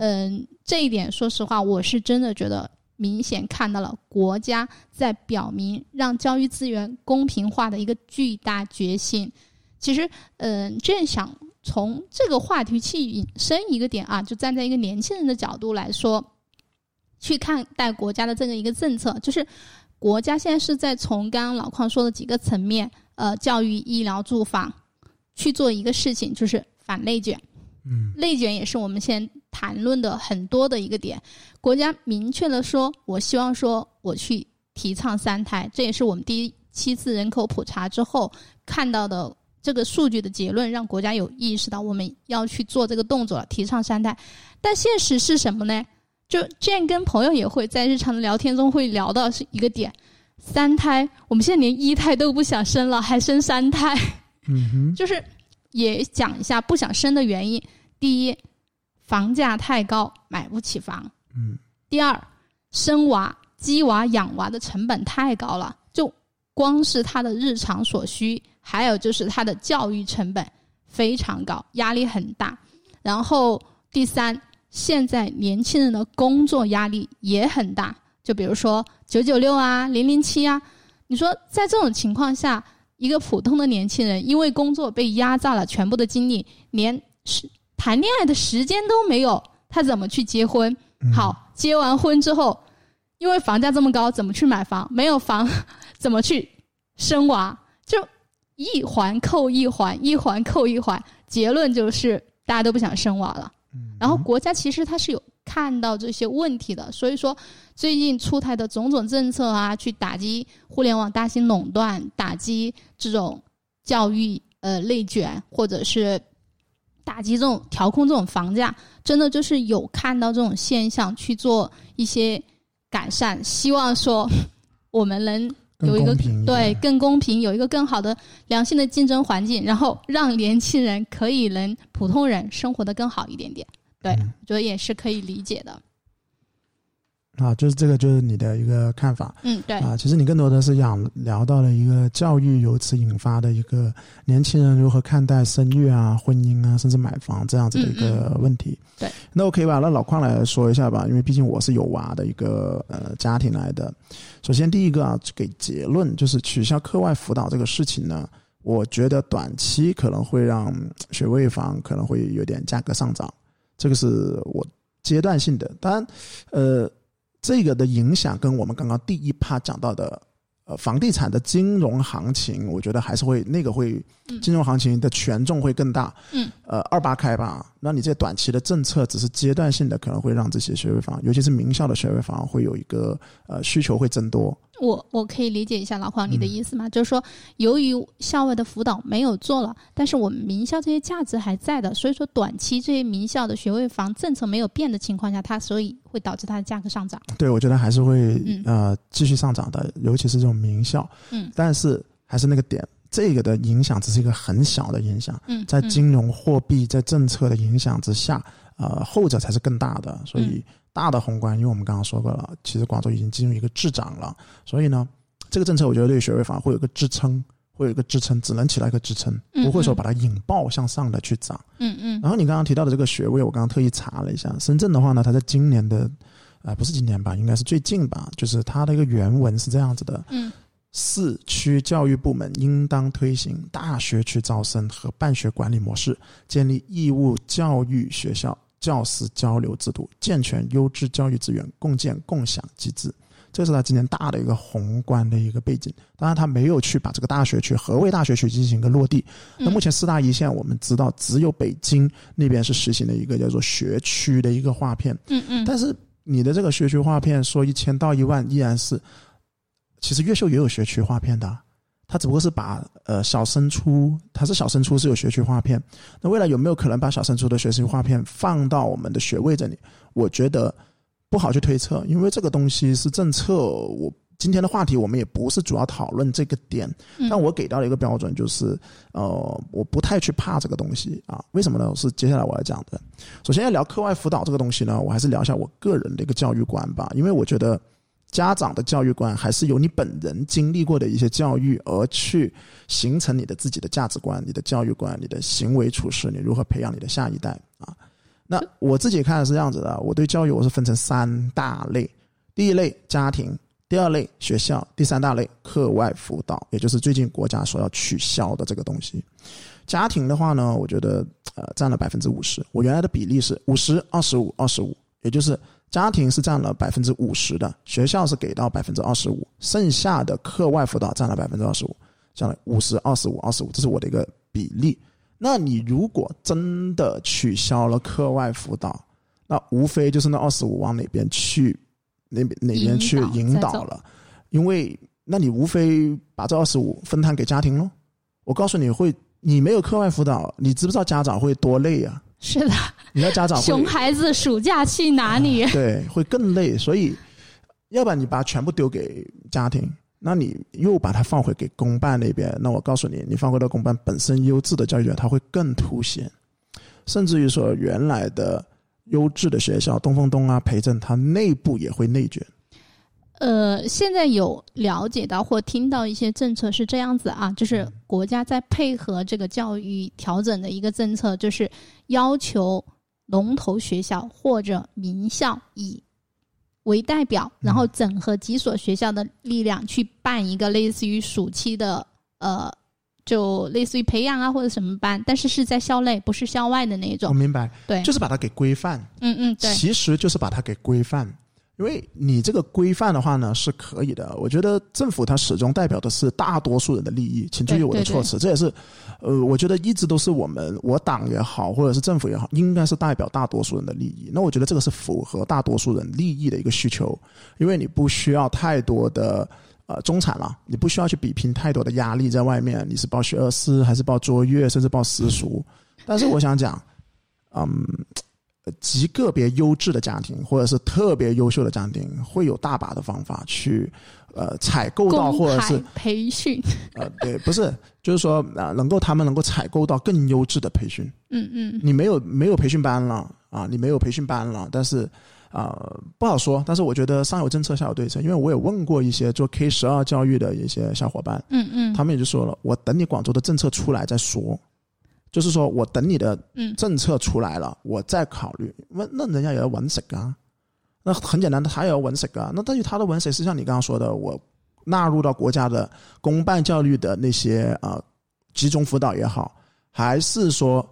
嗯，这一点说实话，我是真的觉得明显看到了国家在表明让教育资源公平化的一个巨大决心。其实，嗯，正想从这个话题去引申一个点啊，就站在一个年轻人的角度来说，去看待国家的这个一个政策，就是国家现在是在从刚刚老邝说的几个层面。呃，教育、医疗、住房，去做一个事情，就是反内卷。嗯内卷也是我们现在谈论的很多的一个点。国家明确的说，我希望说我去提倡三胎，这也是我们第七次人口普查之后看到的这个数据的结论，让国家有意识到我们要去做这个动作了，提倡三胎。但现实是什么呢？就这样跟朋友也会在日常的聊天中会聊到是一个点，三胎，我们现在连一胎都不想生了，还生三胎。嗯哼，就是也讲一下不想生的原因。第一，房价太高，买不起房。嗯。第二，生娃、鸡娃、养娃的成本太高了，就光是他的日常所需，还有就是他的教育成本非常高，压力很大。然后第三，现在年轻人的工作压力也很大，就比如说九九六啊、零零七啊。你说在这种情况下，一个普通的年轻人因为工作被压榨了全部的精力，连是谈恋爱的时间都没有，他怎么去结婚？嗯好，结完婚之后，因为房价这么高，怎么去买房？没有房，怎么去生娃？就一环扣一环，一环扣一环，结论就是大家都不想生娃了。嗯然后国家其实它是有看到这些问题的，所以说最近出台的种种政策啊，去打击互联网大型垄断，打击这种教育呃内卷，或者是打击这种调控这种房价，真的就是有看到这种现象去做一些改善，希望说我们能有一个对更公平，有一个更好的良性的竞争环境，然后让年轻人可以能普通人生活的更好一点点。对，嗯我觉得也是可以理解的。啊，就是这个就是你的一个看法嗯，对，啊。其实你更多的是想聊到了一个教育由此引发的一个年轻人如何看待生育啊、婚姻啊，甚至买房这样子的一个问题。嗯对，那我可以把？那老邝来说一下吧，因为毕竟我是有娃的一个呃家庭来的。首先第一个啊，给结论就是取消课外辅导这个事情呢，我觉得短期可能会让学位房可能会有点价格上涨，这个是我阶段性的。当然，呃，这个的影响跟我们刚刚第一趴讲到的。呃，房地产的金融行情，我觉得还是会那个会嗯金融行情的权重会更大。嗯，呃，二八开吧，那你这短期的政策只是阶段性的，可能会让这些学位房，尤其是名校的学位房，会有一个呃需求会增多。我我可以理解一下老黄你的嗯意思吗？就是说，由于校外的辅导没有做了，但是我们名校这些价值还在的，所以说短期这些名校的学位房政策没有变的情况下，它所以会导致它的价格上涨。对，我觉得还是会、嗯呃继续上涨的，尤其是这种名校。嗯但是还是那个点，这个的影响只是一个很小的影响，嗯，在嗯金融货币在政策的影响之下，呃，后者才是更大的。所嗯以大的宏观，因为我们刚刚说过了，其实广州已经进入一个滞涨了，所以呢，这个政策我觉得对学位房会有一个支撑。会有一个支撑，只能起到一个支撑，不会说把它引爆向上的去涨。嗯嗯然后你刚刚提到的这个学位，我刚刚特意查了一下，深圳的话呢，它在今年的，呃，不是今年吧，应该是最近吧，就是它的一个原文是这样子的：嗯市区教育部门应当推行大学区招生和办学管理模式，建立义务教育学校教师交流制度，健全优质教育资源共建共享机制。这是他今年大的一个宏观的一个背景。当然，他没有去把这个大学区何谓大学区进行一个落地。那目前四大一线，我们知道只有北京那边是实行了一个叫做学区的一个划片，嗯嗯，但是你的这个学区划片说一千到一万，依然是，其实越秀也有学区划片的啊，它只不过是把呃小升初，他是小升初是有学区划片，那未来有没有可能把小升初的学区划片放到我们的学位这里？我觉得不好去推测，因为这个东西是政策，我。今天的话题我们也不是主要讨论这个点，嗯但我给到了一个标准，就是呃，我不太去怕这个东西啊。为什么呢？是接下来我要讲的。首先要聊课外辅导这个东西呢，我还是聊一下我个人的一个教育观吧，因为我觉得家长的教育观还是由你本人经历过的一些教育而去形成你的自己的价值观、你的教育观、你的行为处事，你如何培养你的下一代啊。那我自己看是这样子的，我对教育我是分成三大类，第一类家庭。第二类学校，第三大类课外辅导，也就是最近国家说要取消的这个东西。家庭的话呢，我觉得呃占了百分之五十，我原来的比例是五十二十五二十五，也就是家庭是占了百分之五十的，学校是给到百分之二十五，剩下的课外辅导占了百分之二十五，占了五十二十五二十五，这是我的一个比例。那你如果真的取消了课外辅导，那无非就是那二十五往哪边去，哪边哪边去引导了，因为那你无非把这二十五分摊给家庭喽。我告诉你会，你没有课外辅导，你知不知道家长会多累啊？是的，你的家长熊孩子暑假去哪里？对，会更累。所以，要不然你把全部丢给家庭。那你又把它放回给公办那边，那我告诉你，你放回到公办本身优质的教育，它会更凸显，甚至于说原来的优质的学校，东风东啊、培正，它内部也会内卷。呃，现在有了解到或听到一些政策是这样子啊，就是国家在配合这个教育调整的一个政策，就是要求龙头学校或者名校以。为代表，然后整合几所学校的力量去办一个类似于暑期的呃，就类似于培养啊或者什么班，但是是在校内，不是校外的那种。我明白，对，就是把它给规范。嗯嗯，对，其实就是把它给规范。因为你这个规范的话呢是可以的，我觉得政府它始终代表的是大多数人的利益，请注意我的措辞，这也是，呃，我觉得一直都是我们我党也好，或者是政府也好，应该是代表大多数人的利益。那我觉得这个是符合大多数人利益的一个需求，因为你不需要太多的呃中产了，你不需要去比拼太多的压力在外面，你是报学而思还是报卓越，甚至报私塾。但是我想讲，嗯。极个别优质的家庭，或者是特别优秀的家庭，会有大把的方法去，呃，采购到或者是 培训。呃，对，不是，就是说啊，能够他们能够采购到更优质的培训。嗯嗯。你没有没有培训班了啊？你没有培训班了，但是啊，不好说。但是我觉得上有政策，下有对策。因为我也问过一些做 K 十二教育的一些小伙伴，嗯嗯，他们也就说了，我等你广州的政策出来再说。就是说我等你的政策出来了，我再考虑。那那人家也要稳食啊，那很简单的，他也要稳食啊。那但是他的稳食是像你刚刚说的，我纳入到国家的公办教育的那些啊集中辅导也好，还是说，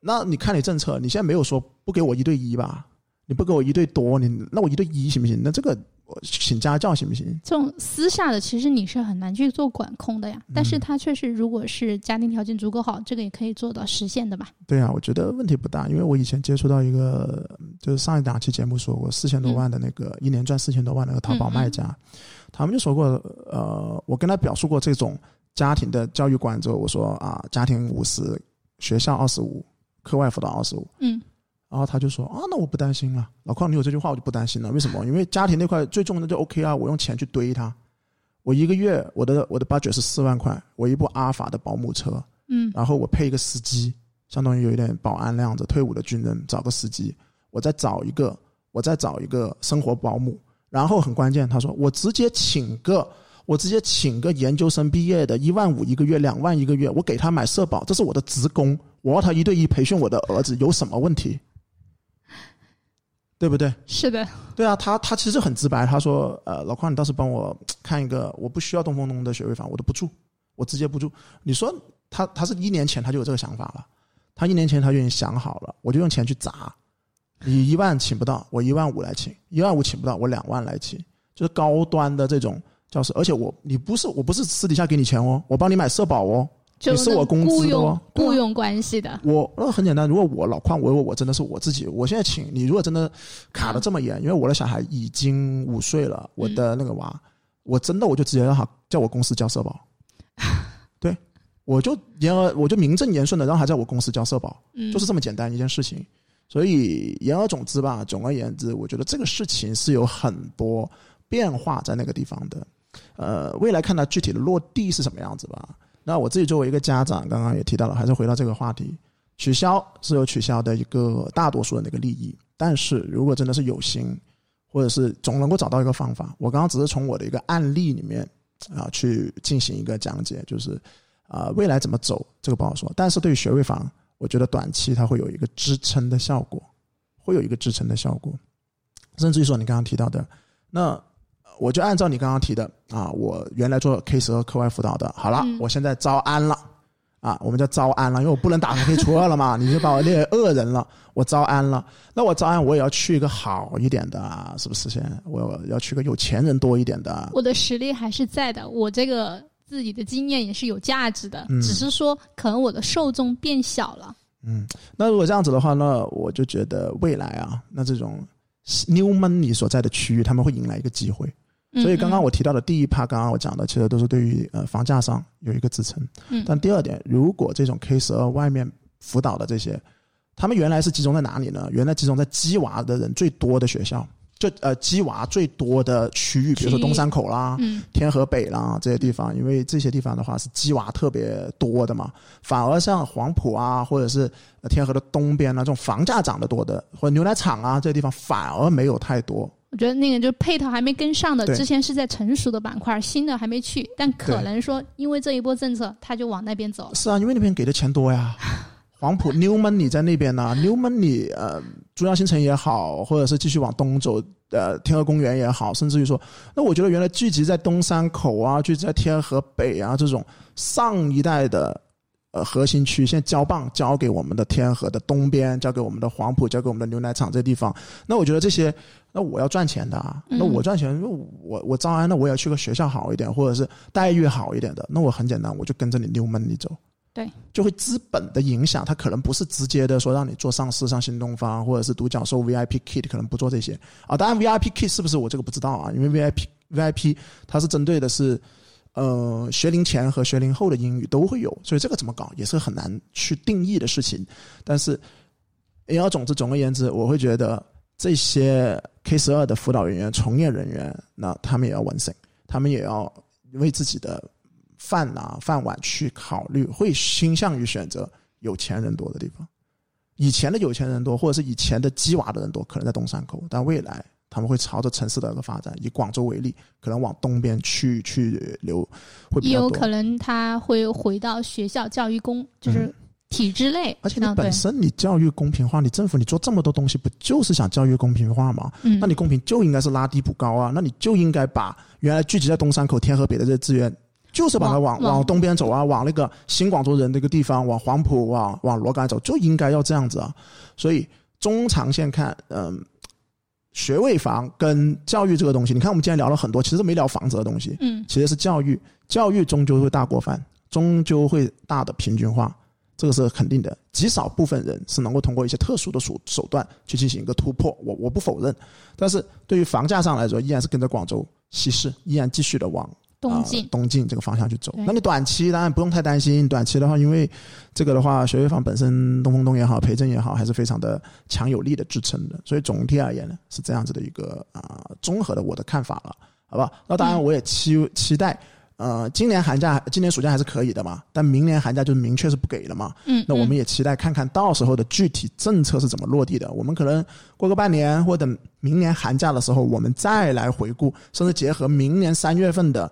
那你看你政策，你现在没有说不给我一对一吧？你不给我一对多，你那我一对一行不行？那这个。请家教行不行？这种私下的，其实你是很难去做管控的呀。但是他确实，如果是家庭条件足够好，这个也可以做到实现的吧？对啊，我觉得问题不大，因为我以前接触到一个，就是上一档期节目说过四千多万的那个一年赚四千多万那个淘宝卖家，他们就说过，呃，我跟他表述过这种家庭的教育观之后，我说啊，家庭五十，学校二十五，课外辅导二十五，嗯。然后他就说啊，那我不担心了，老邝，你有这句话我就不担心了。为什么？因为家庭那块最重的就 OK 啊，我用钱去堆它。我一个月我的我的 budget 是四万块，我一部阿尔法的保姆车，嗯，然后我配一个司机，相当于有一点保安那样子，退伍的军人找个司机，我再找一个，我再找一个生活保姆，然后很关键，他说我直接请个，我直接请个研究生毕业的，一万五一个月，两万一个月，我给他买社保，这是我的职工，我要他一对一培训我的儿子，有什么问题？对不对？是的。对啊，他他其实很直白，他说：“呃，老邝，你倒是帮我 看一个，我不需要东风东的学位房，我都不住，我直接不住。”你说他他是一年前他就有这个想法了，他一年前他就已经想好了，我就用钱去砸。你一万请不到，我一万五来请；一万五请不到，我两万来请。就是高端的这种教室，而且我你不是我不是私底下给你钱哦，我帮你买社保哦。就是我工资的雇佣关系的。我那很简单，如果我老邝，我我我真的是我自己，我现在请你，如果真的卡的这么严，因为我的小孩已经五岁了，我的那个娃，我真的我就直接让他叫我公司交社保，对，我就言而我就名正言顺的让他在我公司交社保，就是这么简单一件事情。所以言而总之吧，总而言之，我觉得这个事情是有很多变化在那个地方的。呃，未来看它具体的落地是什么样子吧。那我自己作为一个家长，刚刚也提到了，还是回到这个话题，取消是有取消的一个大多数人的一个利益，但是如果真的是有心，或者是总能够找到一个方法，我刚刚只是从我的一个案例里面啊去进行一个讲解，就是啊未来怎么走这个不好说，但是对于学位房，我觉得短期它会有一个支撑的效果，会有一个支撑的效果，甚至于说你刚刚提到的那。我就按照你刚刚提的啊，我原来做 K 十二课外辅导的，好了，我现在招安了，啊，我们叫招安了，因为我不能打开 K 初二了嘛，你就把我列为恶人了，我招安了，那我招安我也要去一个好一点的，是不是先？我要去个有钱人多一点的。我的实力还是在的，我这个自己的经验也是有价值的，嗯只是说可能我的受众变小了。嗯，那如果这样子的话，那我就觉得未来啊，那这种 new money 所在的区域，他们会迎来一个机会。嗯所以刚刚嗯我提到的第一趴，刚刚我讲的，其实都是对于呃房价上有一个支撑。嗯但第二点，如果这种 K 十二外面辅导的这些，他们原来是集中在哪里呢？原来集中在鸡娃的人最多的学校，就呃鸡娃最多的区域，比如说东山口啦、嗯天河北啦这些地方，因为这些地方的话是鸡娃特别多的嘛，反而像黄埔啊，或者是呃天河的东边啊，这种房价涨得多的，或者牛奶厂啊这些地方反而没有太多。我觉得那个就是配套还没跟上的，之前是在成熟的板块，新的还没去，但可能说因为这一波政策，他就往那边走了。是啊，因为那边给的钱多呀。黄埔 New Money 在那边呢、n e w Money 呃，珠江新城也好，或者是继续往东走，呃，天河公园也好，甚至于说，那我觉得原来聚集在东山口啊，聚集在天河北啊这种上一代的呃核心区，现在交棒交给我们的天河的东边，交给我们的黄埔，交给我们的牛奶厂这地方。那我觉得这些，那我要赚钱的啊，嗯那我赚钱，我我招安，那我也要去个学校好一点，或者是待遇好一点的，那我很简单，我就跟着你 New Money 走。对，就会资本的影响，它可能不是直接的说让你做上市上新东方或者是独角兽 VIP Kit，可能不做这些啊。当然 VIP Kit 是不是我这个不知道啊，因为 VIP VIP 它是针对的是呃学龄前和学龄后的英语都会有，所以这个怎么搞也是很难去定义的事情。但是言而总之，总而言之，我会觉得这些 K 十二的辅导人员、从业人员，那他们也要完省，他们也要为自己的饭啊饭碗去考虑，会倾向于选择有钱人多的地方。以前的有钱人多，或者是以前的鸡娃的人多，可能在东山口，但未来他们会朝着城市的一个发展。以广州为例，可能往东边去去流会比较多。也有可能他会回到学校教育工，就是体制内。嗯而且你本身你教育公平化，你政府你做这么多东西，不就是想教育公平化吗？嗯，那你公平就应该是拉低补高啊，那你就应该把原来聚集在东山口、天河北的这些资源，就是把它往往往往东边走啊，往那个新广州人那个地方，往黄埔、往往罗岗走，就应该要这样子啊。所以中长线看，嗯，学位房跟教育这个东西，你看我们今天聊了很多，其实没聊房子的东西，嗯其实是教育，教育终究会大锅饭，终究会大的平均化，这个是肯定的。极少部分人是能够通过一些特殊的手手段去进行一个突破，我我不否认。但是对于房价上来说，依然是跟着广州西市，依然继续的往东进呃、东进这个方向去走。那你短期当然不用太担心，短期的话，因为这个的话，学位房本身东风东也好，培正也好，还是非常的强有力的支撑的。所以总体而言呢，是这样子的一个啊、综合的我的看法了，好吧？那当然我也期期待。呃，今年寒假、今年暑假还是可以的嘛，但明年寒假就明确是不给了嘛。嗯，那我们嗯也期待看看到时候的具体政策是怎么落地的。我们可能过个半年或者明年寒假的时候，我们再来回顾，甚至结合明年三月份的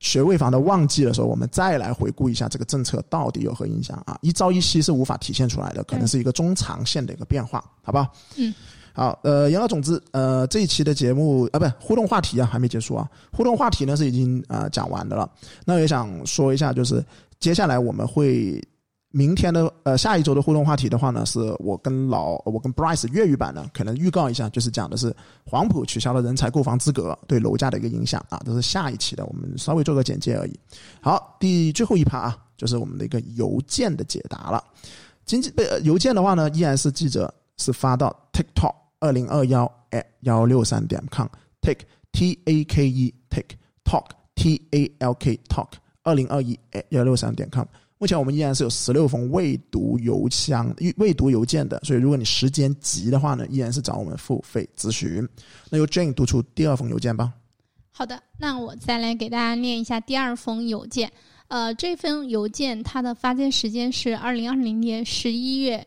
学位房的旺季的时候，我们再来回顾一下这个政策到底有何影响啊？一朝一夕是无法体现出来的，可能是一个中长线的一个变化，好不好？嗯。好，呃，言而总之，呃，这一期的节目啊，不是互动话题啊，还没结束啊。互动话题呢是已经啊、呃讲完的了。那也想说一下，就是接下来我们会明天的呃下一周的互动话题的话呢，是我跟老 我跟 Bryce 粤语版呢，可能预告一下，就是讲的是黄埔取消了人才购房资格对楼价的一个影响啊，这是下一期的，我们稍微做个简介而已。好，第最后一趴啊，就是我们的一个邮件的解答了。经济被、呃邮件的话呢，依然是记者是发到 TikTok 二零二幺 at 幺六三点 com，take t a k e take talk t a l k talk 二零二一 at 幺六三点 com。目前我们依然是有十六封未读邮箱、未读邮件的，所以如果你时间急的话呢，依然是找我们付费咨询。那由 Jane 读出第二封邮件吧。好的，那我再来给大家念一下第二封邮件。呃，这封邮件它的发件时间是二零二零年十一月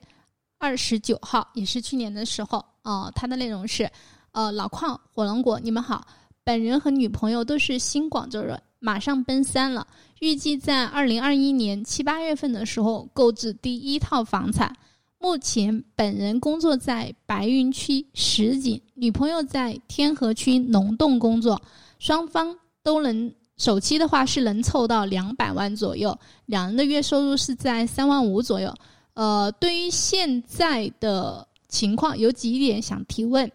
二十九号，也是去年的时候。哦，它的内容是：呃，老矿、火龙果，你们好，本人和女朋友都是新广州人，马上奔三了，预计在二零二一年七八月份的时候购置第一套房产。目前本人工作在白云区石井，女朋友在天河区龙洞工作。双方都能首期的话是能凑到两百万左右，两人的月收入是在三万五左右。呃，对于现在的情况有几点想提问。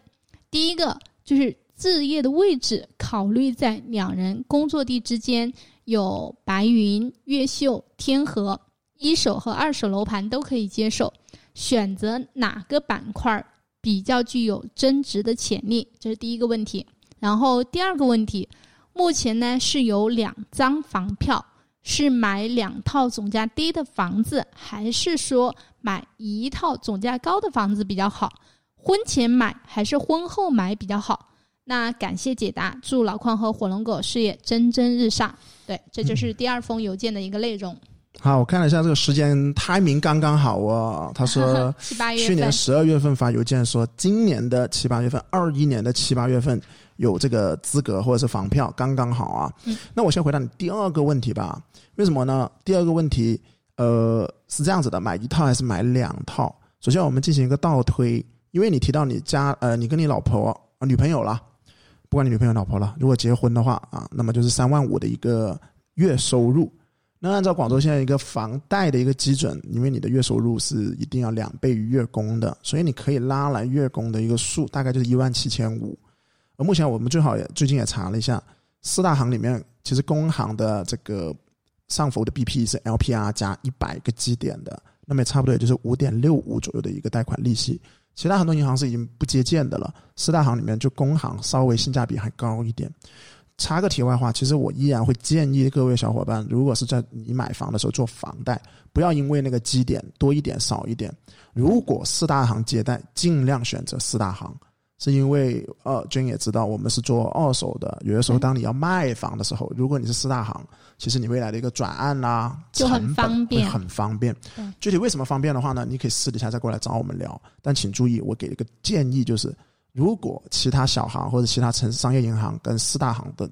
第一个就是置业的位置，考虑在两人工作地之间有白云、越秀、天河，一手和二手楼盘都可以接受。选择哪个板块比较具有增值的潜力？这是第一个问题。然后第二个问题，目前呢是有两张房票，是买两套总价低的房子，还是说买一套总价高的房子比较好？婚前买还是婚后买比较好？那感谢解答，祝老邝和火龙果事业蒸蒸日上。对，这就是第二封邮件的一个内容。好，我看了一下这个时间，timing 刚刚好哦。他说，去年十二月份发邮件说，今年的七八月份，二一年的七八月份有这个资格或者是房票，刚刚好啊。嗯，那我先回答你第二个问题吧。为什么呢？第二个问题，呃，是这样子的，买一套还是买两套？首先，我们进行一个倒推，因为你提到你家，呃，你跟你老婆、啊、女朋友了，不管你女朋友、老婆了，如果结婚的话啊，那么就是三万五的一个月收入。那按照广州现在一个房贷的一个基准，因为你的月收入是一定要两倍于月供的，所以你可以拉来月供的一个数，大概就是一万七千五。目前我们最好也最近也查了一下，四大行里面其实工行的这个上浮的 BP 是 LPR 加一百个基点的，那么也差不多也就是五点六五左右的一个贷款利息。其他很多银行是已经不接见的了，四大行里面就工行稍微性价比还高一点。插个题外话，其实我依然会建议各位小伙伴，如果是在你买房的时候做房贷，不要因为那个基点多一点少一点。如果四大行接贷，尽量选择四大行，是因为呃，君也知道我们是做二手的，有的时候当你要卖房的时候，如果你是四大行，其实你未来的一个转案啦，就很方便，很方便。具体为什么方便的话呢？你可以私底下再过来找我们聊。但请注意，我给一个建议就是。如果其他小行或者其他城市商业银行跟四大行的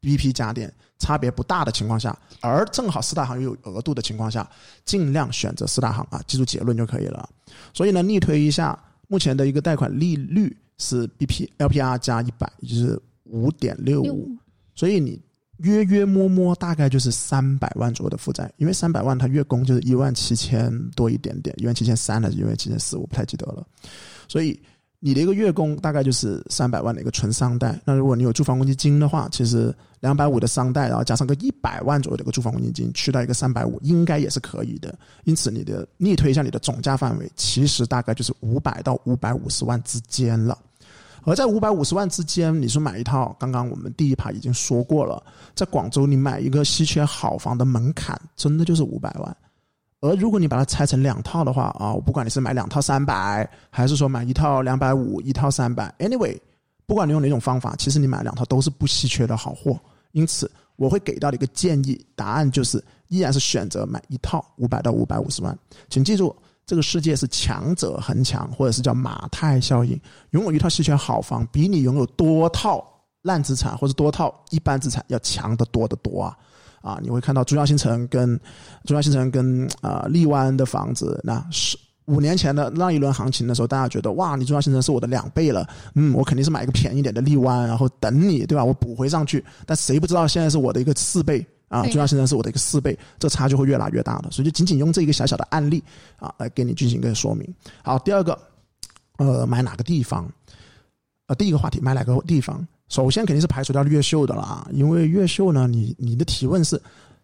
BP 家电差别不大的情况下，而正好四大行又有额度的情况下，尽量选择四大行啊，记住结论就可以了。所以呢，逆推一下，目前的一个贷款利率是 BP LPR 加一百，也就是五点六五，所以你约约摸摸大概就是三百万左右的负债，因为三百万它月供就是一万七千多一点点，一万七千三还是一万七千四，我不太记得了，所以。你的一个月供大概就是三百万的一个纯商贷，那如果你有住房公积金的话，其实两百五的商贷，然后加上个一百万左右的一个住房公积金，去到一个三百五，应该也是可以的。因此，你的逆推一下你的总价范围，其实大概就是五百到五百五十万之间了。而在五百五十万之间，你说买一套，刚刚我们第一排已经说过了，在广州你买一个稀缺好房的门槛，真的就是五百万。而如果你把它拆成两套的话啊，我不管你是买两套三百，还是说买一套两百五，一套三百，anyway，不管你用哪种方法，其实你买两套都是不稀缺的好货。因此，我会给到的一个建议，答案就是依然是选择买一套五百到五百五十万。请记住，这个世界是强者恒强，或者是叫马太效应。拥有一套稀缺好房，比你拥有多套烂资产或者多套一般资产要强得多得多啊！啊，你会看到珠江新城跟珠江新城跟啊荔湾的房子，那是五年前的那一轮行情的时候，大家觉得哇，你珠江新城是我的两倍了，嗯，我肯定是买一个便宜点的荔湾，然后等你，对吧？我补回上去，但谁不知道现在是我的一个四倍啊？最大新城是我的一个四倍，这差距会越拉越大的，所以就仅仅用这一个小小的案例啊，来给你进行一个说明。好，第二个，呃，买哪个地方？呃，第一个话题，买哪个地方？首先肯定是排除掉越秀的啦，因为越秀呢，你你的提问是，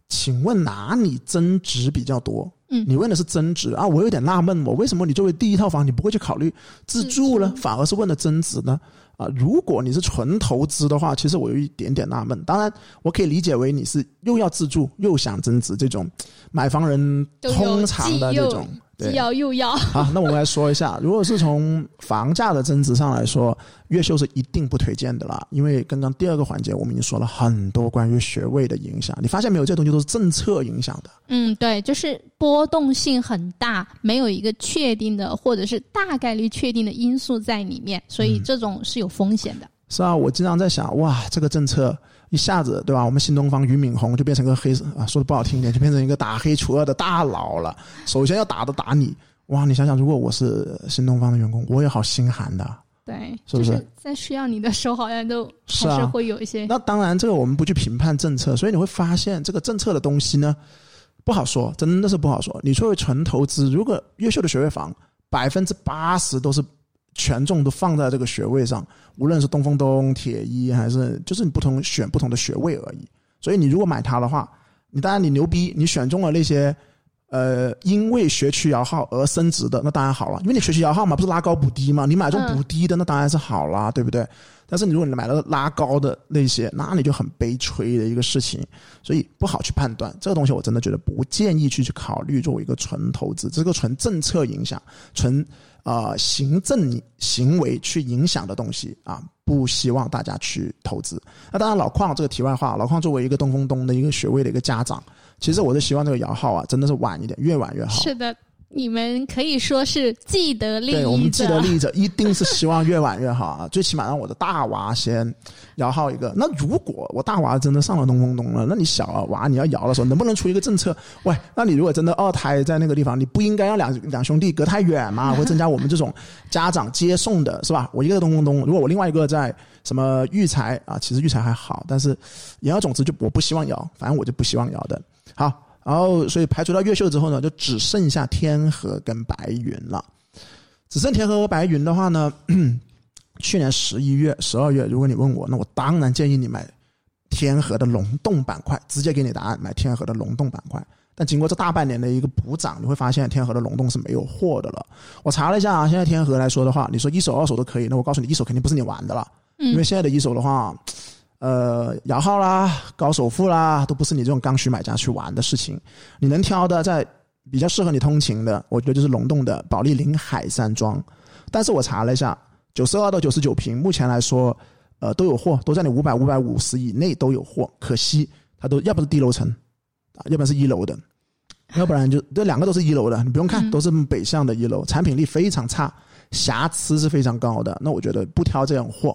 请问哪里增值比较多？嗯，你问的是增值啊，我有点纳闷，我为什么你作为第一套房，你不会去考虑自住呢？反而是问的增值呢？啊，如果你是纯投资的话，其实我有一点点纳闷。当然，我可以理解为你是又要自住又想增值这种买房人通常的这种。既要又要。好，那我们来说一下，如果是从房价的增值上来说，越秀是一定不推荐的啦。因为刚刚第二个环节我们已经说了很多关于学位的影响，你发现没有？这些东西都是政策影响的。嗯，对，就是波动性很大，没有一个确定的或者是大概率确定的因素在里面，所以这种是有风险的。是啊，我经常在想，哇，这个政策。一下子，对吧？我们新东方俞敏洪就变成个黑啊，说的不好听一点，就变成一个打黑除恶的大佬了。首先要打的打你，哇！你想想，如果我是新东方的员工，我也好心寒的。对，是不是？在需要你的时候，好像都还是会有一些。那当然，这个我们不去评判政策，所以你会发现，这个政策的东西呢，不好说，真的是不好说。你作为纯投资，如果优秀的学位房，百分之八十都是。权重都放在这个学位上，无论是东风东、铁一还是，就是你不同选不同的学位而已。所以你如果买它的话，你当然你牛逼，你选中了那些。呃，因为学区摇号而升值的，那当然好了，因为你学区摇号嘛，不是拉高补低嘛，你买这种补低的，那当然是好啦，对不对？但是你如果你买了拉高的那些，那你就很悲催的一个事情，所以不好去判断这个东西，我真的觉得不建议去去考虑作为一个纯投资，这个纯政策影响、纯啊行政行为去影响的东西啊，不希望大家去投资。那当然，老邝这个题外话，老邝作为一个东风东的一个学位的一个家长。其实我是希望这个摇号啊，真的是晚一点，越晚越好。是的，你们可以说是既得利益者。对我们既得利益者一定是希望越晚越好啊，最起码让我的大娃先摇号一个。那如果我大娃真的上了东风东了，那你小娃你要摇的时候，能不能出一个政策？喂，那你如果真的二胎在那个地方，你不应该让两两兄弟隔太远嘛？会增加我们这种家长接送的是吧？我一个东风东，如果我另外一个在什么育才啊，其实育才还好，但是言而总之就我不希望摇，反正我就不希望摇的。好，然后所以排除掉越秀之后呢，就只剩下天河跟白云了。只剩天河和白云的话呢，去年十一月、十二月，如果你问我，那我当然建议你买天河的龙洞板块，直接给你答案，买天河的龙洞板块。但经过这大半年的一个补涨，你会发现天河的龙洞是没有货的了。我查了一下啊，现在天河来说的话，你说一手、二手都可以，那我告诉你，一手肯定不是你玩的了，因为现在的一手的话。呃，摇号啦，高首付啦，都不是你这种刚需买家去玩的事情。你能挑的，在比较适合你通勤的，我觉得就是龙洞的保利林海山庄。但是我查了一下，九十二到九十九平，目前来说，呃，都有货，都在你五百五百五十以内都有货。可惜它都要不是低楼层，啊，要不然是一楼的，要不然就这两个都是一楼的，你不用看，都是北向的一楼，产品力非常差，瑕疵是非常高的。那我觉得不挑这种货。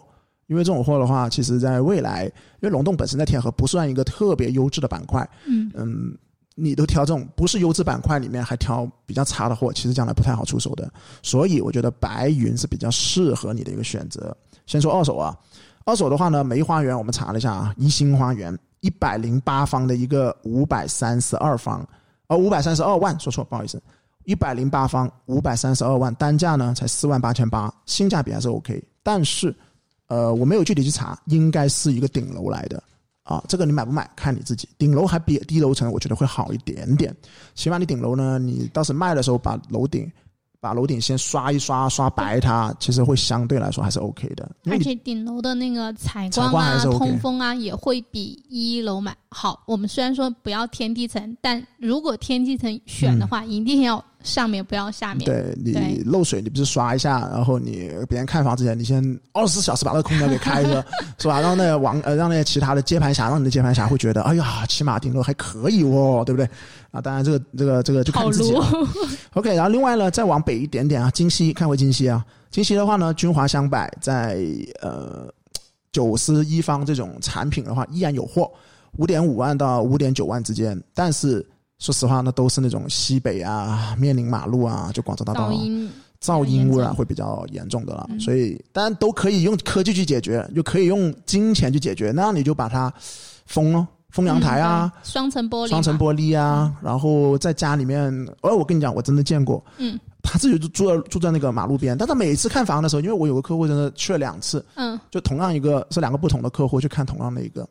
因为这种货的话，其实在未来，因为龙洞本身在天河不算一个特别优质的板块，嗯嗯，你都挑这种不是优质板块里面还挑比较差的货，其实将来不太好出手的。所以我觉得白云是比较适合你的一个选择。先说二手啊，二手的话呢，梅花园我们查了一下啊，一星花园一百零八方的一个五百三十二方，呃五百三十二万，说错不好意思，一百零八方五百三十二万，单价呢才四万八千八，性价比还是 OK，但是。呃，我没有具体去查，应该是一个顶楼来的，啊，这个你买不买看你自己。顶楼还比低楼层，我觉得会好一点点。起码你顶楼呢，你到时卖的时候把楼顶。把楼顶先刷一刷，刷白它，其实会相对来说还是 OK 的。而且顶楼的那个采光啊、通风啊，也会比一楼买好。我们虽然说不要天地层，但如果天地层选的话，一定要上面不要下面。对你漏水，你不是刷一下，然后你别人看房之前，你先二十四小时把那个空调给开着，是吧？让那个王呃，让那些其他的接盘侠，让你的接盘侠会觉得，哎呀，起码顶楼还可以哦，对不对？啊，当然这个这个这个就看自己了。OK，然后另外呢，再往北一点点啊，金溪看回金溪啊，金溪的话呢，君华香柏在呃九十一方这种产品的话，依然有货，五点五万到五点九万之间。但是说实话，那都是那种西北啊，面临马路啊，就广州大道，噪音污染会比较严重的了。所以当然都可以用科技去解决，就可以用金钱去解决，那你就把它封了。封阳台啊，双层玻璃，双层玻璃啊，然后在家里面，哦，我跟你讲，我真的见过，嗯，他自己就住在住在那个马路边，但他每次看房的时候，因为我有个客户真的去了两次，嗯，就同样一个是两个不同的客户去看同样的一个，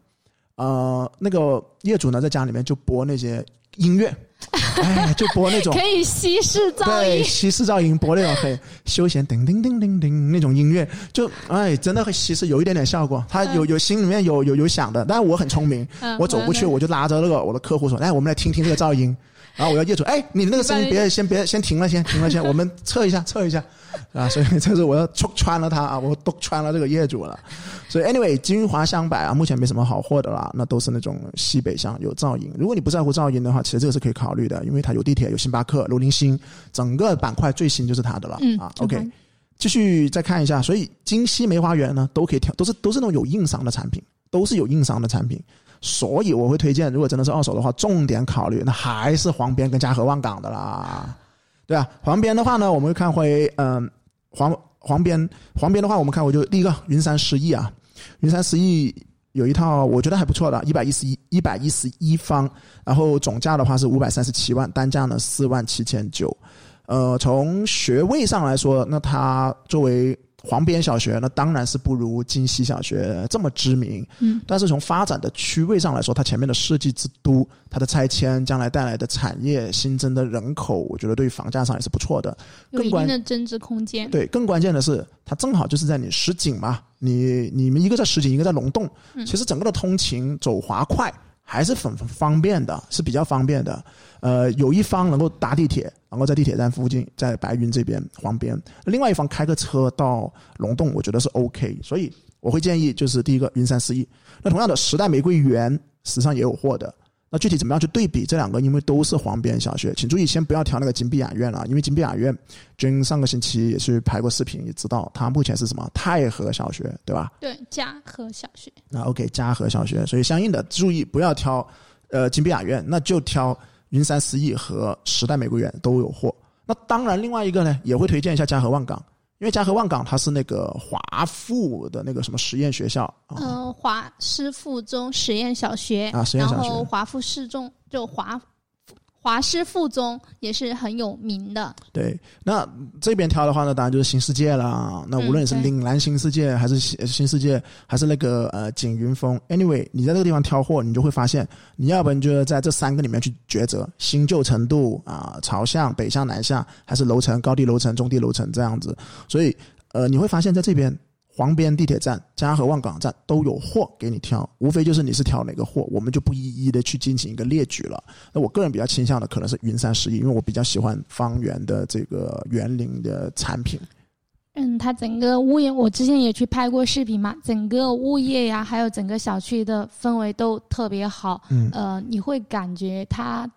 呃，那个业主呢在家里面就播那些音乐。哎，就播那种可以稀释噪音，对，稀释噪音，播那种很休闲，叮叮叮叮叮那种音乐，就哎，真的会稀释，有一点点效果。他有有心里面有有有想的，但是我很聪明，我走过去，我就拉着那个我的客户说：“哎，我们来听听这个噪音。”然后我要业主，哎，你那个声音别先别先停了，先停了先，我们测一下测一下，啊，所以这是我要戳穿了他啊，我都穿了这个业主了。所以，anyway，金华香柏啊，目前没什么好货的啦，那都是那种西北向有噪音。如果你不在乎噪音的话，其实这个是可以考虑的，因为它有地铁，有星巴克、罗林星，整个板块最新就是它的了。啊，OK，继续再看一下，所以金溪梅花园呢，都可以挑，都是都是那种有硬伤的产品，都是有硬伤的产品。所以我会推荐，如果真的是二手的话，重点考虑那还是黄边跟嘉禾万港的啦。对啊，黄边的话呢，我们会看回嗯黄黄边黄边的话，我们看回就第一个云山诗意啊。云山十亿有一套，我觉得还不错的，一百一十一一百一十一方，然后总价的话是五百三十七万，单价呢四万七千九。呃，从学位上来说，那它作为黄边小学那当然是不如金溪小学这么知名，嗯，但是从发展的区位上来说，它前面的世纪之都，它的拆迁将来带来的产业新增的人口，我觉得对于房价上也是不错的。有一更关定的增值空间。对，更关键的是，它正好就是在你石井嘛，你你们一个在石井，一个在龙洞，嗯其实整个的通勤走滑快还是很方便的，是比较方便的。呃，有一方能够搭地铁，能够在地铁站附近，在白云这边黄边，另外一方开个车到龙洞，我觉得是 OK。所以我会建议，就是第一个云山四亿，那同样的时代玫瑰园时尚也有货的。那具体怎么样去对比这两个？因为都是黄边小学，请注意先不要挑那个金碧雅苑了，因为金碧雅苑，君上个星期也去拍过视频，也知道它目前是什么太和小学，对吧？对，嘉禾小学。那 OK 嘉禾小学，所以相应的注意不要挑呃金碧雅苑，那就挑云山四亿和时代玫瑰园都有货。那当然，另外一个呢也会推荐一下嘉禾万港，因为嘉禾万港它是那个华附的那个什么实验学校嗯，呃，华师附中实验小学啊实验小学。然后华附市中就华华师附中也是很有名的。对，那这边挑的话呢，当然就是新世界了。那无论是岭南新世界，还是新新世界，还是那个呃景云峰，anyway，你在这个地方挑货，你就会发现，你要不然就是在这三个里面去抉择新旧程度啊、朝向、北向、南向，还是楼层、高低楼层、中低楼层这样子。所以呃，你会发现在这边。黄边地铁站、嘉禾望港站都有货给你挑，无非就是你是挑哪个货，我们就不一一的去进行一个列举了。那我个人比较倾向的可能是云山十一，因为我比较喜欢方圆的这个园林的产品。嗯，它整个物业，我之前也去拍过视频嘛，整个物业呀，还有整个小区的氛围都特别好。嗯呃，你会感觉它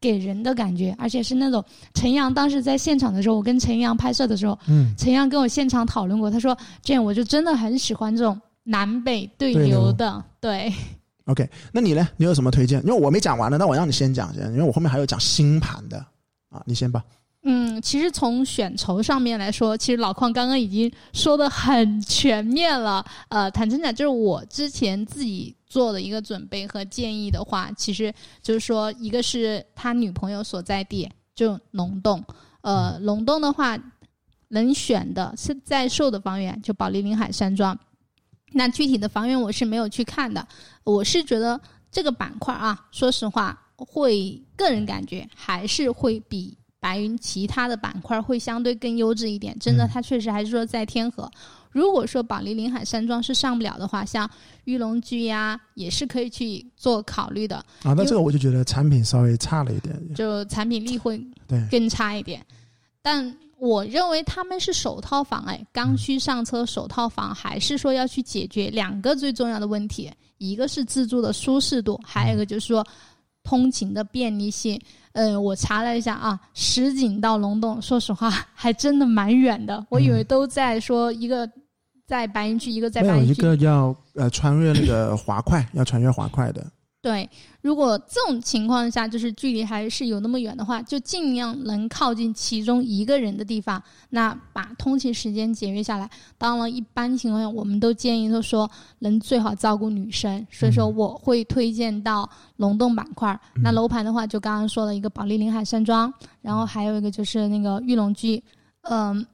给人的感觉，而且是那种陈阳当时在现场的时候，我跟陈阳拍摄的时候，嗯，陈阳跟我现场讨论过，他说这样我就真的很喜欢这种南北对对流流的，对。OK，那你呢？你有什么推荐？因为我没讲完呢，那我让你先讲先，因为我后面还有讲新盘的啊，你先吧。嗯，其实从选筹上面来说，其实老邝刚刚已经说的很全面了。呃，坦诚讲，就是我之前自己做的一个准备和建议的话，其实就是说，一个是他女朋友所在地，就龙洞。呃，龙洞的话，能选的是在售的房源，就保利林海山庄。那具体的房源我是没有去看的，我是觉得这个板块啊，说实话，会个人感觉还是会比白云其他的板块会相对更优质一点。真的，嗯它确实还是说在天河。如果说保利林海山庄是上不了的话，像玉龙居呀，也是可以去做考虑的。啊，那这个我就觉得产品稍微差了一点。就产品力会对，更差一点。但我认为他们是首套房，哎，刚需上车首套房，还是说要去解决两个最重要的问题，一个是自住的舒适度，还有一个就是说通勤的便利性。嗯，我查了一下啊，石井到龙洞，说实话还真的蛮远的，我以为都在说一个在白云区，一个在白云区。个要呃穿越那个滑块，要穿越滑块的。对，如果这种情况下，就是距离还是有那么远的话，就尽量能靠近其中一个人的地方，那把通勤时间节约下来。当然，一般情况下，我们都建议都说能最好照顾女生，所以说我会推荐到龙洞板块。那楼盘的话，就刚刚说了一个保利林海山庄，然后还有一个就是那个玉龙居，嗯，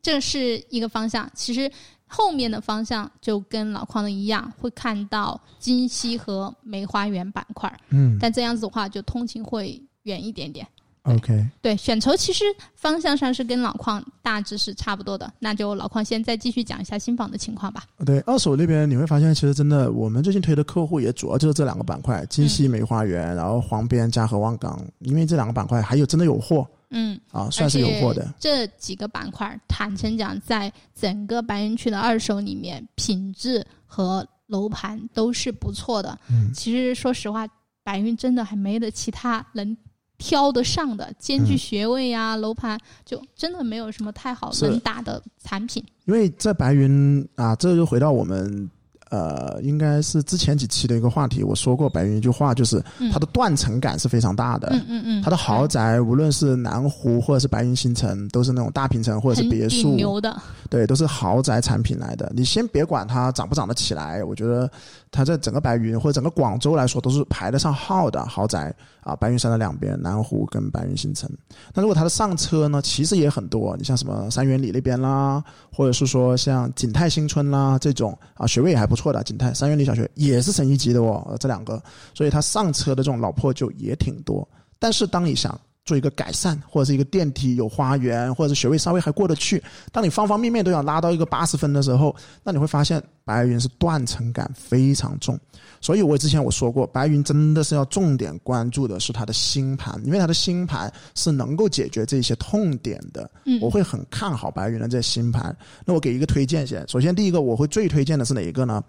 这是一个方向。其实后面的方向就跟老矿的一样，会看到金溪和梅花园板块，嗯但这样子的话，就通勤会远一点点。，OK，对，选筹其实方向上是跟老矿大致是差不多的。那就老矿先再继续讲一下新房的情况吧。对，二手那边你会发现，其实真的，我们最近推的客户也主要就是这两个板块：金溪梅花园，然后黄边嘉禾望港。因为这两个板块还有真的有货嗯，啊，算是有货的。这几个板块，坦诚讲，在整个白云区的二手里面，品质和楼盘都是不错的。嗯其实说实话，白云真的还没得其他能挑得上的，兼具嗯学位呀、楼盘就真的没有什么太好能打的产品。因为在白云啊，这就回到我们呃，应该是之前几期的一个话题，我说过白云一句话，就是它的断层感是非常大的。嗯嗯嗯，它的豪宅无论是南湖或者是白云新城，都是那种大平层或者是别墅，牛的，对，都是豪宅产品来的。你先别管它涨不涨得起来，我觉得它在整个白云或者整个广州来说都是排得上号的豪宅啊。白云山的两边，南湖跟白云新城。那如果它的上车呢，其实也很多，你像什么三元里那边啦，或者是说像景泰新村啦这种啊，学位也还不错的景泰三元里小学也是省一级的哦，这两个，所以它上车的这种老破旧也挺多。但是当你想做一个改善，或者是一个电梯有花园，或者是学位稍微还过得去，当你方方面面都要拉到一个八十分的时候，那你会发现白云是断层感非常重。所以我之前我说过，白云真的是要重点关注的是它的星盘，因为它的星盘是能够解决这些痛点的。嗯，我会很看好白云的这星盘。那我给一个推荐先，首先第一个我会最推荐的是哪一个呢？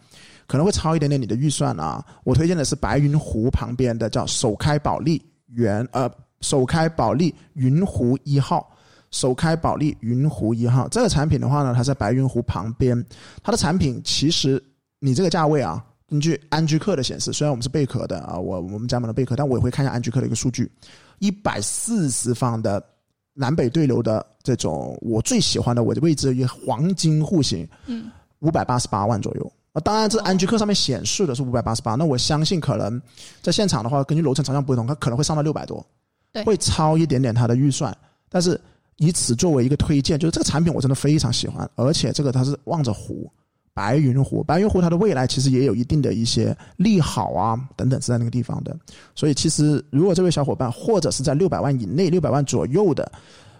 可能会超一点点你的预算啊。我推荐的是白云湖旁边的叫首开保利园，呃，首开保利云湖一号。首开保利云湖一号这个产品的话呢，它在白云湖旁边，它的产品其实你这个价位啊。根据安居客的显示，虽然我们是贝壳的啊，我我们加盟了贝壳，但我也会看一下安居客的一个数据，一百四十方的南北对流的这种我最喜欢的我的位置，一黄金户型，嗯，五百八十八万左右啊。当然，这安居客上面显示的是五百八十八，那我相信可能在现场的话，根据楼层朝向不同，它可能会上到六百多，对，会超一点点它的预算。但是以此作为一个推荐，就是这个产品我真的非常喜欢，而且这个它是望着湖。白云湖，白云湖它的未来其实也有一定的一些利好啊，等等是在那个地方的。所以其实如果这位小伙伴或者是在六百万以内、六百万左右的，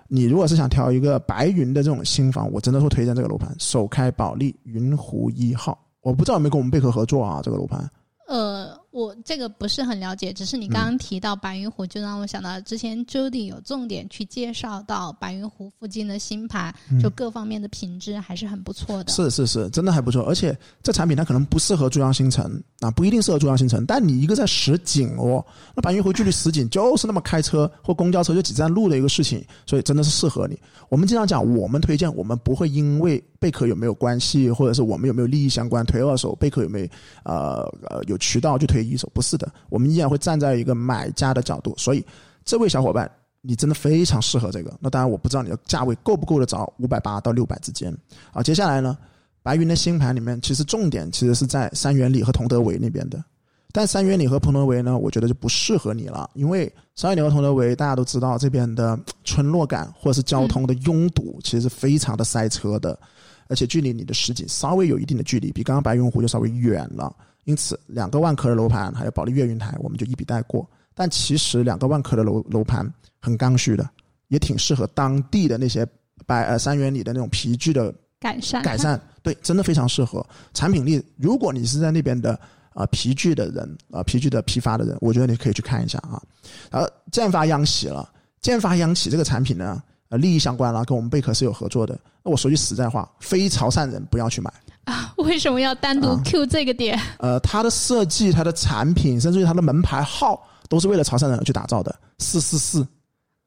你如果是想挑一个白云的这种新房，我真的会推荐这个楼盘，首开保利云湖一号。我不知道有没有跟我们贝壳合作啊？这个楼盘。呃。我这个不是很了解，只是你刚刚提到白云湖，就让我想到之前 Judy 有重点去介绍到白云湖附近的新盘，就各方面的品质还是很不错的。是是是，真的还不错。而且这产品它可能不适合珠江新城啊，不一定适合珠江新城。但你一个在实景哦，那白云湖距离实景就是那么开车或公交车就几站路的一个事情，所以真的是适合你。我们经常讲，我们推荐，我们不会因为贝壳有没有关系，或者是我们有没有利益相关推二手，贝壳有没有呃呃有渠道去推。一手不是的，我们依然会站在一个买家的角度，所以这位小伙伴，你真的非常适合这个。那当然，我不知道你的价位够不够得着五百八到六百之间。啊，接下来呢，白云的星盘里面，其实重点其实是在三元里和同德围那边的。但三元里和同德围呢，我觉得就不适合你了，因为三元里和同德围大家都知道，这边的 村落感或者是交通的拥堵，其实是非常的塞车的，而且距离你的实景稍微有一定的距离，比刚刚白云湖就稍微远了。因此，两个万科的楼盘还有保利悦云台，我们就一笔带过。但其实两个万科的楼楼盘很刚需的，也挺适合当地的那些百呃三元里的那种皮具的改善改善。对，真的非常适合。产品力，如果你是在那边的啊皮具的人啊皮具的批发的人，我觉得你可以去看一下啊。然后建发央企了，建发央企这个产品呢，呃利益相关了，跟我们贝壳是有合作的。那我说句实在话，非潮汕人不要去买。啊，为什么要单独 Q 这个点？呃，它的设计、它的产品，甚至于它的门牌号，都是为了潮汕人去打造的。四四四，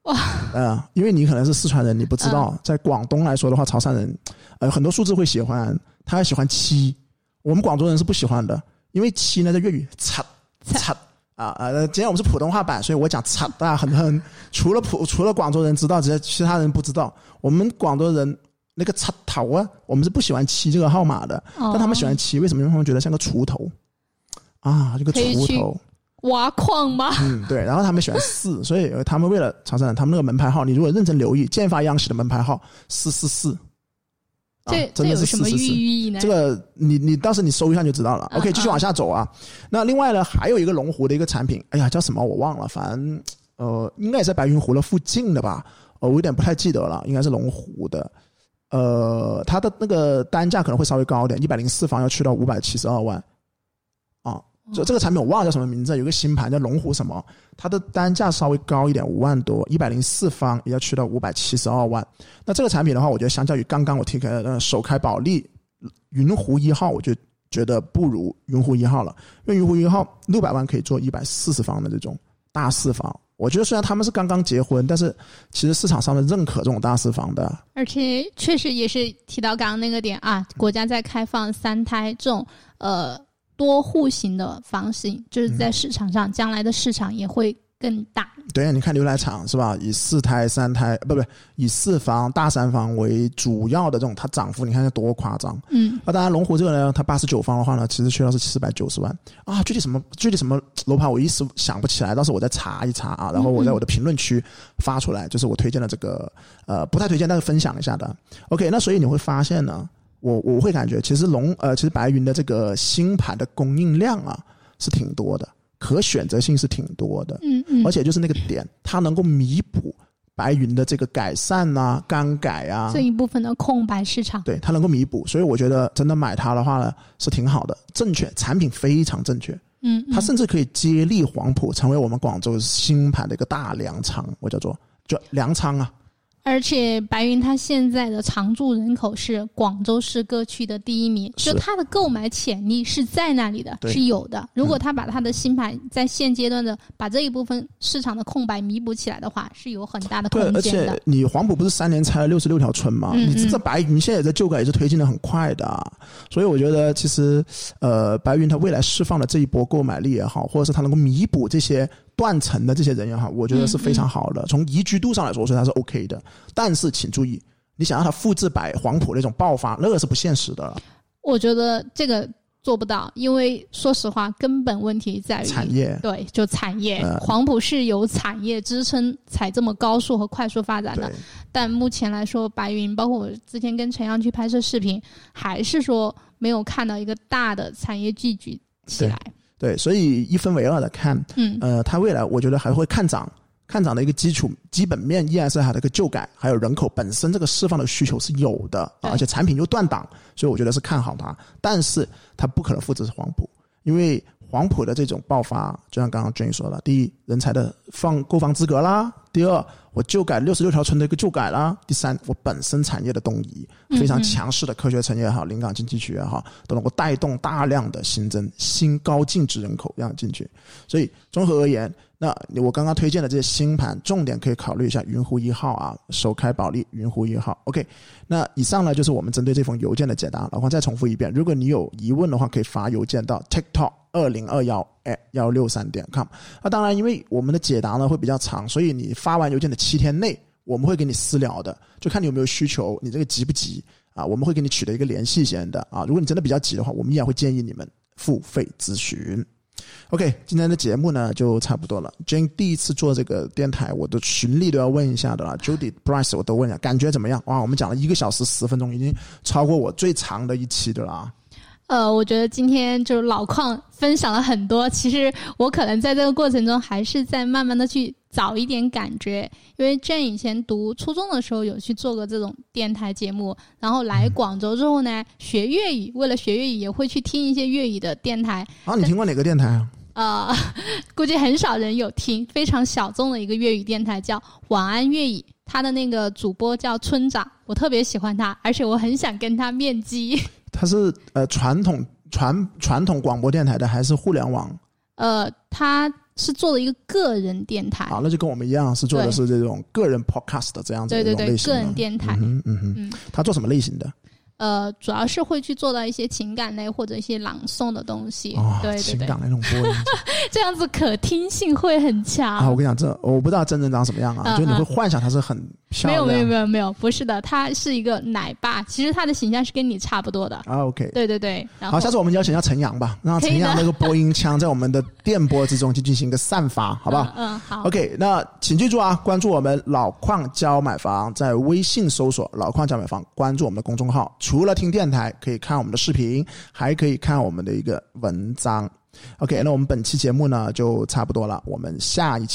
哇！嗯，因为你可能是四川人，你不知道，在广东来说的话，潮汕人呃很多数字会喜欢，他还喜欢七，我们广州人是不喜欢的，因为七呢在粤语擦擦啊啊！今天我们是普通话版，所以我讲擦，大家很很除了普除了广州人知道，其其他人不知道，我们广州人。那个插头啊，我们是不喜欢七这个号码的，但他们喜欢七，为什么？因为他们觉得像个锄头啊，这个锄头挖矿吗？嗯，对。然后他们喜欢四，所以他们为了长沙人，他们那个门牌号，你如果认真留意，建发央企的门牌号四四四，这这有什么寓意呢？这个你你到时你搜一下就知道了。OK，继续往下走啊。那另外呢，还有一个龙湖的一个产品，哎呀，叫什么我忘了，反正呃，应该也在白云湖的附近的吧？呃，我有点不太记得了，应该是龙湖的。呃，它的那个单价可能会稍微高一点，一百零四方要去到五百七十二万，啊，就这个产品我忘了叫什么名字，有个新盘叫龙湖什么，它的单价稍微高一点，五万多，一百零四方也要去到五百七十二万。那这个产品的话，我觉得相较于刚刚我提开的首开保利云湖一号，我就觉得不如云湖一号了，因为云湖一号六百万可以做一百四十方的这种大四房。我觉得虽然他们是刚刚结婚，但是其实市场上面认可这种大四房的。而且确实也是提到刚刚那个点啊，国家在开放三胎这种呃多户型的房型，就是在市场上，将来的市场也会。更大，对，你看牛奶厂是吧？以四胎、三胎，不不，以四房、大三房为主要的这种，它涨幅你看多夸张。嗯，那当然，龙湖这个呢，它八十九方的话呢，其实需要是四百九十万啊。具体什么具体什么楼盘，我一时想不起来，到时候我再查一查啊。然后我在我的评论区发出来，就是我推荐的这个呃，不太推荐，但是分享一下的。OK，那所以你会发现呢，我我会感觉其实龙呃，其实白云的这个新盘的供应量啊是挺多的。可选择性是挺多的，嗯嗯，而且就是那个点，它能够弥补白云的这个改善啊、更改啊。这一部分的空白市场，对，它能够弥补，所以我觉得真的买它的话呢是挺好的，正确产品非常正确，嗯，它甚至可以接力黄埔，成为我们广州新盘的一个大粮仓，我叫做就粮仓啊。而且白云它现在的常住人口是广州市各区的第一名，就它的购买潜力是在那里的，是有的。如果它把它的新盘在现阶段的把这一部分市场的空白弥补起来的话，是有很大的空间的。而且你黄埔不是三年拆了六十六条村吗？你这白云现在在旧改也是推进的很快的，所以我觉得其实呃，白云它未来释放的这一波购买力也好，或者是它能够弥补这些。断层的这些人也好，我觉得是非常好的。从宜居度上来说，所以它是 OK 的。但是请注意，你想让它复制百黄埔那种爆发，那个是不现实的。我觉得这个做不到，因为说实话，根本问题在于产业。对，就产业。黄埔是有产业支撑才这么高速和快速发展的。但目前来说，白云包括我之前跟陈阳去拍摄视频，还是说没有看到一个大的产业聚集起来。对，所以一分为二的看，嗯，呃，它未来我觉得还会看涨，看涨的一个基础基本面依然是它的一个旧改，还有人口本身这个释放的需求是有的，而且产品又断档，所以我觉得是看好它，但是它不可能复制黄埔，因为黄埔的这种爆发，就像刚刚 Jane 说的，第一，人才的放购房资格啦。第二，我旧改六十六条村的一个旧改啦。第三，我本身产业的东移非常强势的科学城也好，临港经济区也好，都能够带动大量的新增新高净值人口让进去。所以综合而言，那我刚刚推荐的这些新盘，重点可以考虑一下云湖一号啊，首开保利云湖一号。OK，那以上呢就是我们针对这封邮件的解答。老黄再重复一遍，如果你有疑问的话，可以发邮件到 TikTok 二零二幺哎幺六三点 com。那当然，因为我们的解答呢会比较长，所以你。发完邮件的七天内，我们会给你私聊的，就看你有没有需求，你这个急不急啊？我们会给你取得一个联系先的啊。如果你真的比较急的话，我们依然会建议你们付费咨询。OK，今天的节目呢就差不多了。Jane 第一次做这个电台，我的群力都要问一下的了。Judy Bryce 我都问了，感觉怎么样？哇，我们讲了一个小时十分钟，已经超过我最长的一期的了。呃，我觉得今天就是老邝分享了很多。其实我可能在这个过程中还是在慢慢的去找一点感觉，因为 Jane 以前读初中的时候有去做过这种电台节目，然后来广州之后呢，学粤语，为了学粤语也会去听一些粤语的电台。啊，你听过哪个电台啊？呃，估计很少人有听，非常小众的一个粤语电台叫晚安粤语，他的那个主播叫村长，我特别喜欢他，而且我很想跟他面基。它是呃传统传传统广播电台的还是互联网？呃，他是做了一个个人电台啊，那就跟我们一样，是做的是这种个人 podcast 这样子对对对，个人电台。嗯嗯嗯，他做什么类型的？呃，主要是会去做到一些情感类或者一些朗诵的东西，对对对，情感那种播音，这样子可听性会很强啊！我跟你讲，这我不知道真人长什么样啊，就你会幻想他是很漂亮，没有没有没有没有，不是的，他是一个奶爸，其实他的形象是跟你差不多的啊。OK，对对对，好，下次我们邀请一下陈阳吧，让陈阳那个播音腔在我们的电波之中去进行一个散发，好不好？嗯，好。OK，那请记住啊，关注我们老矿教买房，在微信搜索“老矿教买房”，关注我们的公众号，除了听电台。可以看我们的视频，还可以看我们的一个文章。OK，那我们本期节目呢就差不多了，我们下一期。